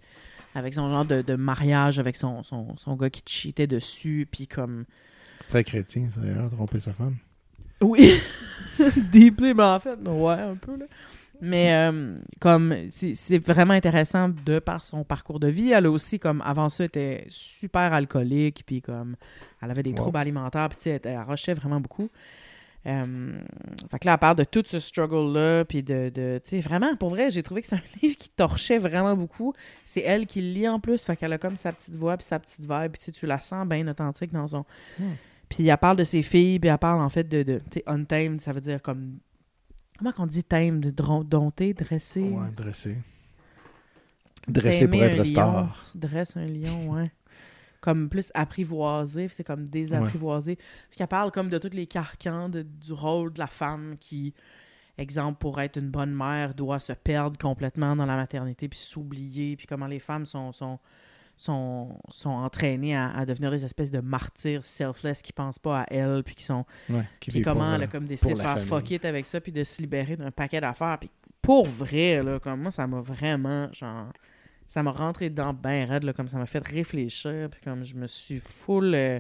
avec son genre de, de mariage avec son, son, son gars qui cheatait dessus, puis comme... C'est très chrétien, ça, d'ailleurs, tromper sa femme. Oui, deeply, mais en fait, ouais, un peu, là. Mais euh, comme c'est vraiment intéressant de par son parcours de vie. Elle a aussi, comme avant ça, était super alcoolique, puis comme elle avait des Wow. troubles alimentaires, puis tu sais, elle, elle rushait vraiment beaucoup. Euh, fait que là, elle parle de tout ce struggle-là, puis de, de tu sais, vraiment, pour vrai, j'ai trouvé que c'est un livre qui torchait vraiment beaucoup. C'est elle qui le lit en plus, fait qu'elle a comme sa petite voix, puis sa petite vibe, puis tu la sens bien authentique dans son... Hmm. Puis elle parle de ses filles, puis elle parle en fait de, de tu sais, untamed, ça veut dire comme... Comment qu'on dit tamed, dompté, dressé? Ouais, dressé. Dressé pour être lion, star. Dresse un lion, ouais. Comme plus apprivoisé, c'est comme désapprivoisé. Puis qu'elle parle comme de tous les carcans de- du rôle de la femme qui, exemple, pour être une bonne mère, doit se perdre complètement dans la maternité puis s'oublier, puis comment les femmes sont, sont, sont, sont entraînées à, à devenir des espèces de martyrs selfless qui pensent pas à elles, puis qui sont Ouais, qui puis comment elle euh, a comme décidé de faire fuck it avec ça, puis de se libérer d'un paquet d'affaires. Puis pour vrai, là, comme moi, ça m'a vraiment, genre, ça m'a rentré dedans ben raide, là, comme ça m'a fait réfléchir, puis comme je me suis full euh,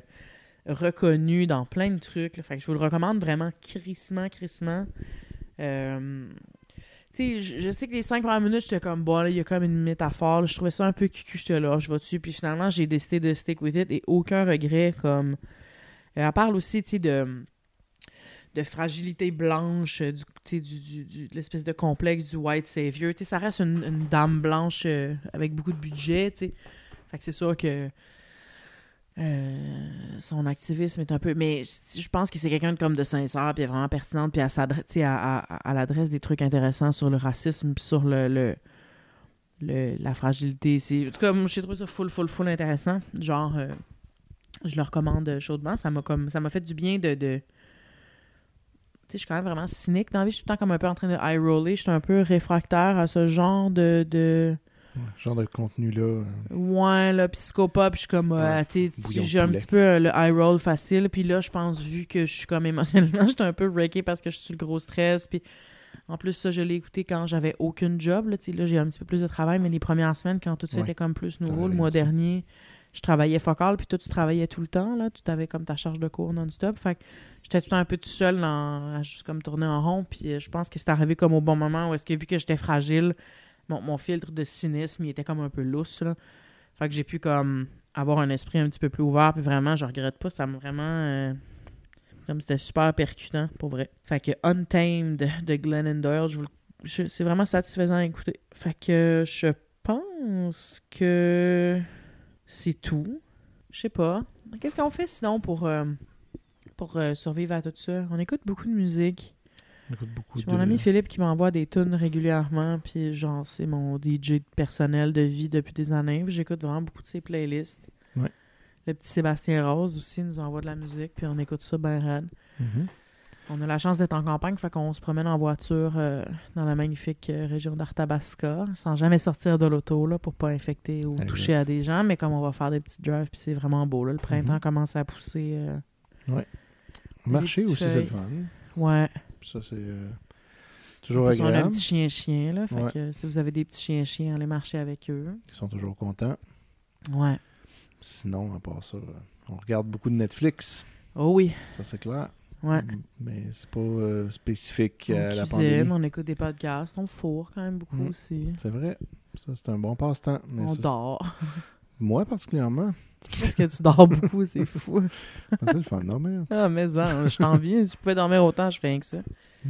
reconnu dans plein de trucs. là. fait que je vous le recommande vraiment crissement, crissement. Euh, tu sais, je, sais que les cinq premières minutes, j'étais comme, bon, il y a comme une métaphore. je trouvais ça un peu cucu, j'étais là, je vais dessus. Puis finalement, j'ai décidé de stick with it et aucun regret. Comme, Euh, elle parle aussi, tu sais, de, de fragilité blanche, euh, du, du, du- l'espèce de complexe du white savior. Tu sais, ça reste une, dame blanche euh, avec beaucoup de budget, tu sais. Fait que c'est sûr que euh, son activisme est un peu... Mais je pense que c'est quelqu'un de comme de sincère, puis vraiment pertinente, puis elle, s'adresse- tu sais, elle- elle- elle adresse des trucs intéressants sur le racisme, puis sur le... le- le- la fragilité. En tout cas, moi, j'ai trouvé ça full, full, full intéressant. Genre, je le recommande chaudement. Ça m'a comme... Ça m'a fait du bien de... de... Je suis quand même vraiment cynique dans la vie. Je suis tout le temps comme un peu en train de high roller. Je suis un peu réfractaire à ce genre de... de... Ouais, genre de contenu-là. euh, Ouais, là, psychopop, je suis comme, euh, Ouais, tu sais, bouillon de j'ai un petit peu euh, le high roll facile, puis là, je pense, vu que je suis comme émotionnellement, j'étais un peu breaké parce que je suis sur le gros stress, puis en plus, ça, je l'ai écouté quand j'avais aucune job, là, là, j'ai un petit peu plus de travail, mais les premières semaines, quand tout ça Ouais. était comme plus nouveau, le mois ça. dernier, je travaillais focal, puis toi, tu travaillais tout le temps, là, tu avais comme ta charge de cours non-stop, fait que j'étais tout le temps un peu tout seul dans, juste comme tourner en rond, puis euh, je pense que c'est arrivé comme au bon moment où est-ce que, vu que j'étais fragile, mon, filtre de cynisme, il était comme un peu lousse, là. Fait que j'ai pu comme avoir un esprit un petit peu plus ouvert, puis vraiment, je regrette pas, ça m'a vraiment... euh, comme c'était super percutant, pour vrai. Fait que Untamed de Glennon Doyle, c'est vraiment satisfaisant à écouter. Fait que je pense que c'est tout. Je sais pas. Qu'est-ce qu'on fait sinon pour, euh, pour euh, survivre à tout ça? On écoute beaucoup de musique. on écoute beaucoup de... mon ami Philippe qui m'envoie des tunes régulièrement, puis genre, c'est mon DJ personnel de vie depuis des années. J'écoute vraiment beaucoup de ses playlists. Ouais. Le petit Sébastien Rose aussi nous envoie de la musique, puis on écoute ça raide. Mhm. On a la chance d'être en campagne, fait qu'on se promène en voiture euh, dans la magnifique euh, région d'Arthabasca, sans jamais sortir de l'auto là, pour pas infecter ou toucher à des gens, mais comme on va faire des petits drives, puis c'est vraiment beau. Là. Le printemps Mhm. commence à pousser. euh, Marcher petites aussi, c'est le fun. Ouais. Ça, c'est euh, toujours plus, on a un agréable. petit chien-chien, là. Fait Ouais. que si vous avez des petits chiens-chiens, allez marcher avec eux. Ils sont toujours contents. Ouais. Sinon, à part ça, on regarde beaucoup de Netflix. Oh oui. Ça, c'est clair. Ouais. Mais c'est pas euh, spécifique On à la cuisine, pandémie. on écoute des podcasts, on fourre quand même beaucoup Mhm. aussi. C'est vrai. Ça, c'est un bon passe-temps. On ça, dort. Moi, particulièrement. Qu'est-ce que tu dors beaucoup, c'est fou. c'est le fun, non, mais... Ah, mais ça, je t'envie. Si je pouvais dormir autant, je ferais rien que ça.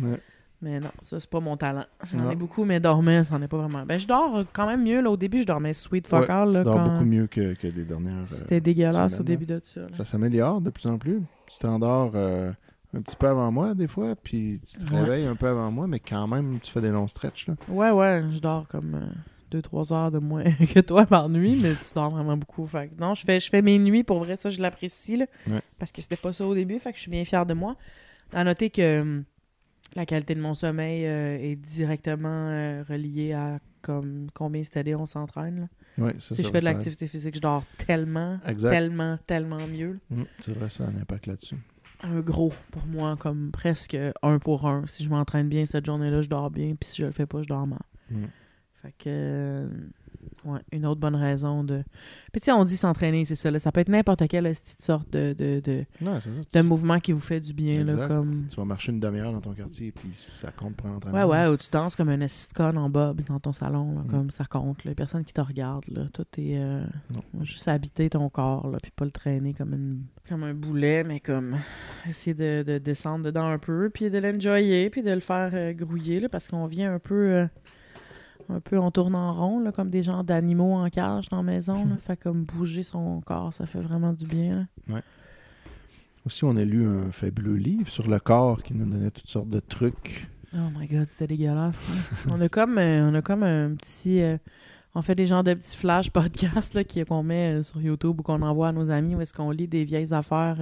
Ouais. Mais non, ça, c'est pas mon talent. J'en ai beaucoup, mais dormir, c'en est pas vraiment. Ben, je dors quand même mieux. Là. Au début, je dormais sweet fuck Ouais, all, tu là, dors quand beaucoup mieux que, que les dernières... euh, C'était dégueulasse au semaine, début de ça. là. Ça s'améliore de plus en plus. Tu t'endors euh, un petit peu avant moi, des fois, puis tu te Ouais. réveilles un peu avant moi, mais quand même, tu fais des longs stretches. Là. Ouais, ouais, je dors comme 2-3 heures de moins que toi par nuit, mais tu dors vraiment beaucoup. Fait non, je fais, je fais mes nuits, pour vrai, ça, je l'apprécie, Ouais. parce que c'était pas ça au début, fait que je suis bien fière de moi. À noter que hum, la qualité de mon sommeil euh, est directement euh, reliée à comme combien cette année on s'entraîne. Si ça je fais de l'activité physique, je dors tellement, Exact. tellement, tellement mieux. Mm, c'est vrai, ça a un impact là-dessus. Un gros pour moi, comme presque un pour un. Si je m'entraîne bien cette journée-là, je dors bien, puis si je le fais pas, je dors mal. Mm. Fait que, euh, ouais, une autre bonne raison de. Puis tu sais, on dit s'entraîner, c'est ça. là. Ça peut être n'importe quelle petite sorte de, de, de, Non, c'est ça. de mouvement qui vous fait du bien, là, comme. tu vas marcher une demi-heure dans ton quartier, puis ça compte pour l'entraînement. Ouais, ouais, ou tu danses comme un assiscon en bob dans ton salon, là, Mm. comme ça compte. Là. Personne qui te regarde, là. Tout est. euh, juste habiter ton corps, là, puis pas le traîner comme, une, comme un boulet, mais comme essayer de, de descendre dedans un peu, puis de l'enjoyer, puis de le faire euh, grouiller, là, parce qu'on vient un peu. euh, un peu, on tourne en rond, là, comme des genres d'animaux en cage dans la maison. Là. Fait comme bouger son corps, ça fait vraiment du bien. là. Aussi, on a lu un fabuleux livre sur le corps qui nous donnait toutes sortes de trucs. Oh my god, c'était dégueulasse. hein. on, a comme, euh, on a comme un petit. euh, on fait des genres de petits flash podcasts là, qu'on met euh, sur YouTube ou qu'on envoie à nos amis où est-ce qu'on lit des vieilles affaires.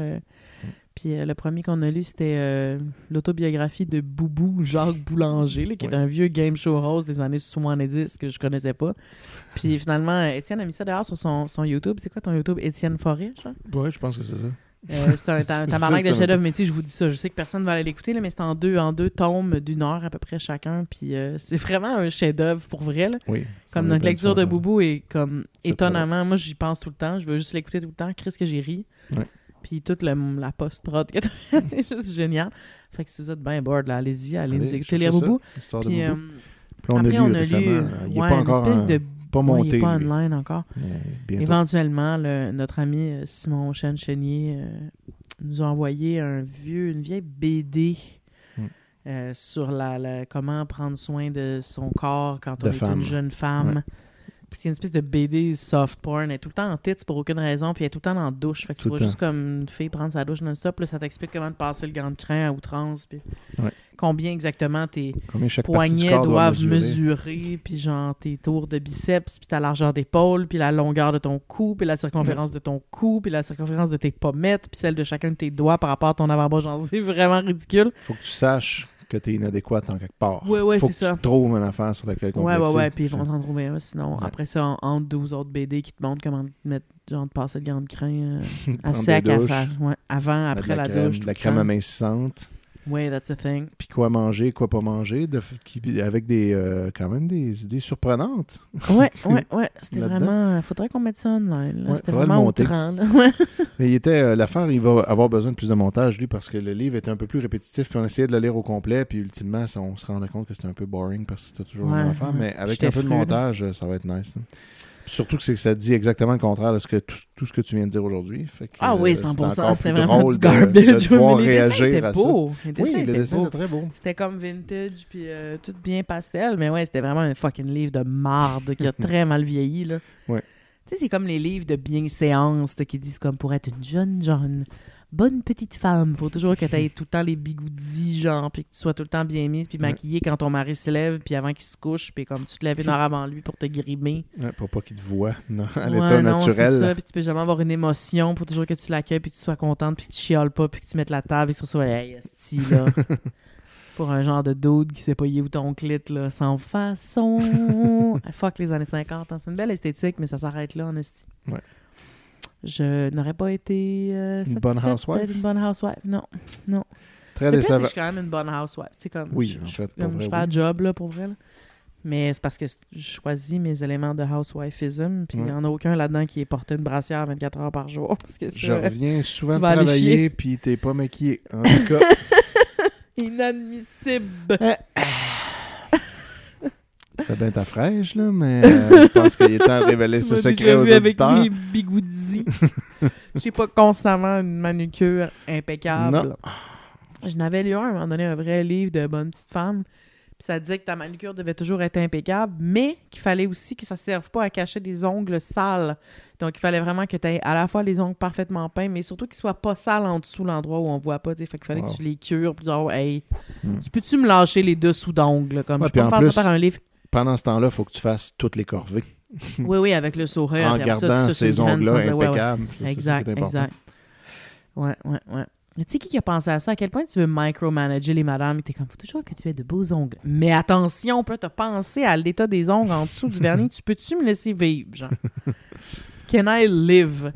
Puis euh, le premier qu'on a lu, c'était euh, l'autobiographie de Boubou Jacques Boulanger, là, qui est un vieux game show rose des années 70 que je connaissais pas. Puis finalement, euh, Étienne a mis ça d'ailleurs sur son, son YouTube. C'est quoi ton YouTube? Étienne Forêt, genre? Ouais, je pense que c'est ça. Euh, c'est un, tabarnak de chef-d'œuvre métier, je vous dis ça. Je sais que personne ne va aller l'écouter, mais c'est en deux, en deux tomes d'une heure à peu près chacun. Puis euh, c'est vraiment un chef-d'œuvre pour vrai. là. Oui. Comme notre lecture de Boubou est comme étonnamment. Moi, j'y pense tout le temps. Je veux juste l'écouter tout le temps. Chris, que j'ai ri. Ouais. Puis toute le- la post-prod que c'est juste génial. Fait que si vous êtes bien bored, là, allez-y, allez, nous écouter Puis Boubou. euh, Puis on après, a lu on a lu Il ouais, pas une espèce en- de pas Ouais, il pas lui. online encore. Éventuellement, le- notre ami euh, Simon Chen Chenier euh, nous a envoyé un vieux, une vieille BD euh, sur la, la- comment prendre soin de son corps quand De on est une jeune femme. Puis c'est une espèce de BD soft porn. Elle est tout le temps en tits pour aucune raison, puis elle est tout le temps dans la douche. Fait que tu vois juste comme une fille prendre sa douche non-stop. Là, ça t'explique comment te passer le gant de crin à outrance, puis Ouais. combien exactement tes Combien poignets doivent mesurer, puis genre tes tours de biceps, puis ta largeur d'épaule, puis la longueur de ton cou, puis la circonférence de ton cou, puis la circonférence de tes pommettes, puis celle de chacun de tes doigts par rapport à ton avant-bras. Genre, c'est vraiment ridicule. Faut que tu saches que t'es inadéquate en quelque part. Ouais, ouais, Faut c'est ça. tu trouves une affaire sur laquelle Ouais, ouais, complexer. ouais, puis ils vont t'en trouver un. Sinon, Ouais. après ça, en- entre 12 autres BD qui te montrent comment te mettre, genre, te passer le gant de crin euh, à sec, à faire- ouais, avant, après de la, crème, douche. de la crème amincissante. Ouais, that's a thing. Puis quoi manger, quoi pas manger, de, qui- avec des euh, quand même des idées surprenantes. Ouais, ouais, ouais. C'était vraiment. Faudrait qu'on mette ça online. Ouais, C'était vraiment outrant. Mais il était euh, l'affaire, il va avoir besoin de plus de montage lui parce que le livre était un peu plus répétitif. Puis on essayait de le lire au complet, puis ultimement, ça, on se rendait compte que c'était un peu boring parce que c'était toujours Ouais, une affaire. ouais. Mais avec un peu de montage, euh, ça va être nice. là. Surtout que, ça dit exactement le contraire de ce que, tout, tout ce que tu viens de dire aujourd'hui. Ah euh, oui, c'est 100%. encore C'était vraiment du de- garbage. De, te voir mais les dessins réagir étaient à ça. beaux. Les dessins Oui, le étaient dessin beaux. était très beau. C'était comme vintage, puis euh, tout bien pastel. Mais ouais, c'était vraiment un fucking livre de marde qui a très mal vieilli. Là. Ouais. Tu sais, c'est comme les livres de bienséance qui disent comme pour être une jeune, genre une bonne petite femme, faut toujours que tu aies tout le temps les bigoudis, genre, puis que tu sois tout le temps bien mise, puis Ouais. maquillée quand ton mari se lève, puis avant qu'il se couche, puis comme tu te lèves une heure avant lui pour te grimer. Ouais, pour pas qu'il te voit non, à Ouais, l'état non, c'est naturel. ça, puis tu peux jamais avoir une émotion pour toujours que tu l'accueilles, puis que tu sois contente, puis que tu chiales pas, puis que tu mettes la table, et que tu sois hey, esti, là. pour un genre de dude qui sait pas où ton clit, là, sans façon. Fuck les années 50, hein. c'est une belle esthétique, mais ça s'arrête là, en esti. Ouais. Je n'aurais pas été euh, Une bonne housewife? Une bonne housewife, non. Très Le décevant. je suis quand même une bonne housewife. Tu sais, comme, Oui, je, en fait, pour comme vrai, je fais un job, là, pour vrai. là. Mais c'est parce que je choisis mes éléments de housewifeism, puis il Ouais. n'y en a aucun là-dedans qui est porté une brassière 24 heures par jour. Parce que Je reviens souvent travailler, puis t'es pas maquillé. En tout cas, inadmissible. Fais bien ta fraîche, là, mais euh, je pense qu'il est temps de révéler ce secret aux vu avec auditeurs. mes bigoudis. J'ai pas constamment une manucure impeccable. Non. Je n'avais lu un, à un moment donné, un vrai livre de bonne petite femme. Puis ça disait que ta manucure devait toujours être impeccable, mais qu'il fallait aussi que ça ne serve pas à cacher des ongles sales. Donc, il fallait vraiment que tu aies à la fois les ongles parfaitement peints, mais surtout qu'ils soient pas sales en dessous, l'endroit où on voit pas. Fait qu'il fallait Wow. que tu les cures. Puis oh, hey, tu peux-tu me lâcher les dessous d'ongles? Comme Ouais, je peux faire plus- ça par un livre. Pendant ce temps-là, il faut que tu fasses toutes les corvées. Oui, oui, avec le sourire. en ça, gardant tu suces ces ongles-là ouais, ouais. impeccables. Ça, ça Exact, exact. Ouais, ouais, ouais. Tu sais qui a pensé à ça? À quel point tu veux micromanager les madames? T'es comme, faut toujours que tu aies de beaux ongles. Mais attention, là, t'as pensé à l'état des ongles en dessous du vernis. tu peux-tu me laisser vivre, genre? Can I live?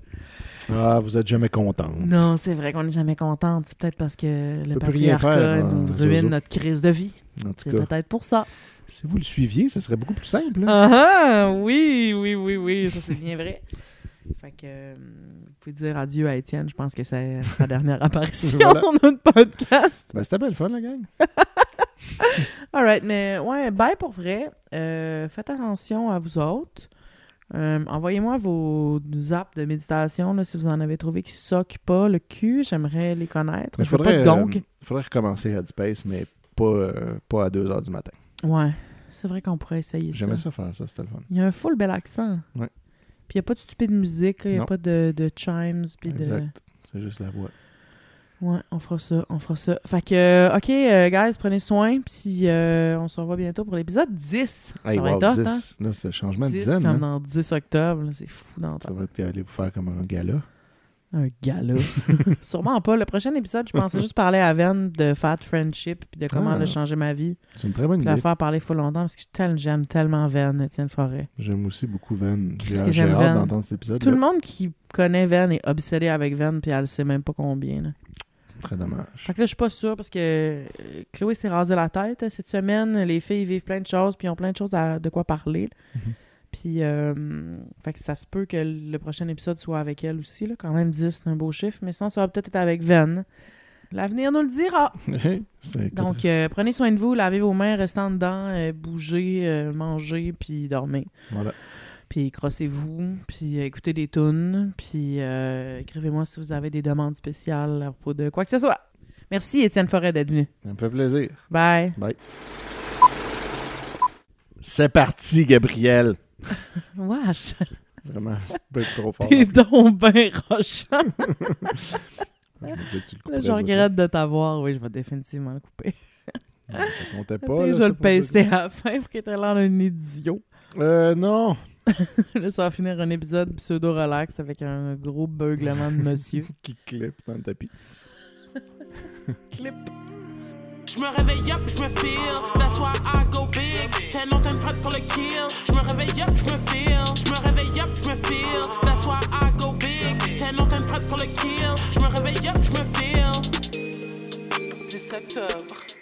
Ah, vous êtes jamais contente. Non, c'est vrai qu'on n'est jamais contente. C'est peut-être parce que le faire, nous hein, ruine notre crise de vie. C'est peut-être pour ça. Si vous le suiviez, ce serait beaucoup plus simple. hein. Ah ah, oui, oui, oui, oui, ça c'est bien vrai. Fait que euh, vous pouvez dire adieu à Étienne, je pense que c'est sa dernière apparition Voilà. dans notre podcast. Ben, c'était bien le fun, la gang. Alright, mais ouais, bye pour vrai. Euh, faites attention à vous autres. Euh, Envoyez-moi vos apps de méditation là, si vous en avez trouvé qui soquent pas le cul. J'aimerais les connaître. Il veux pas faudrait, de gong. faudrait recommencer Headspace, mais pas, pas à 2 h du matin. Ouais, c'est vrai qu'on pourrait essayer ça. J'aimais ça faire ça, c'était le fun. Il y a un full bel accent. Ouais. Puis il n'y a pas de stupide musique, il n'y a Non. pas de, de chimes. Puis de... Exact. C'est juste la voix. Ouais, on fera ça, on fera ça. Fait que, euh, OK, euh, guys, prenez soin, puis euh, on se revoit bientôt pour l'épisode 10. Hey, ça va wow, être hot, 10. hein? Là, c'est changement de 10, dizaine. comme hein. dans 10 octobre, là, c'est fou dans Ça va être aller vous faire comme un gala. Un gala. Sûrement pas. Le prochain épisode, je pensais juste parler à Ven de Fat Friendship, puis de comment Ah. elle a changé ma vie. C'est une très bonne Puis la idée. faire parler full longtemps, parce que je suis tel- j'aime tellement Ven, Étienne Forêt. J'aime aussi beaucoup Van. Qu'est-ce J'ai que j'ai j'aime hâte Van? d'entendre cet épisode. Tout le monde qui connaît Ven est obsédé avec Ven, puis elle sait même pas combien. là. C'est très dommage. Fait que là, je suis pas sûre parce que euh, Chloé s'est rasé la tête euh, cette semaine. Les filles vivent plein de choses, puis ont plein de choses à, de quoi parler. Mhm. Puis, euh, fait que ça se peut que le prochain épisode soit avec elle aussi. Là. Quand même, 10, c'est un beau chiffre. Mais sinon, ça va peut-être être avec Ven. L'avenir nous le dira. Donc, euh, prenez soin de vous, lavez vos mains, restez en dedans, euh, bougez, mangez, puis dormez. voilà. Puis crossez-vous, puis écoutez des tunes, puis écrivez-moi si vous avez des demandes spéciales à propos de quoi que ce soit. Merci, Étienne Forêt, d'être venu. Ça me fait plaisir. Bye. C'est parti, Gabriel. Wesh, Vraiment, c'est trop fort. t'es donc ben rochant. Je Là, regrette de t'avoir. Oui, je vais définitivement le couper. Ça comptait pas. Là, je vais le c'était pas ça. paster à la fin pour qu'il ait l'air d'un idiot. Euh, non. Là, ça va finir un épisode pseudo-relax avec un gros beuglement de monsieur. Qui clip dans le tapis. Clip. Je me réveille up, je me feel. That's why I go big. T'es non, t'es prête pour le kill. Je me réveille up, je me feel. Je me réveille up, je me feel. That's why I go big. T'es non, t'es prête pour le kill. Je me réveille up, je me feel. 17 octobre.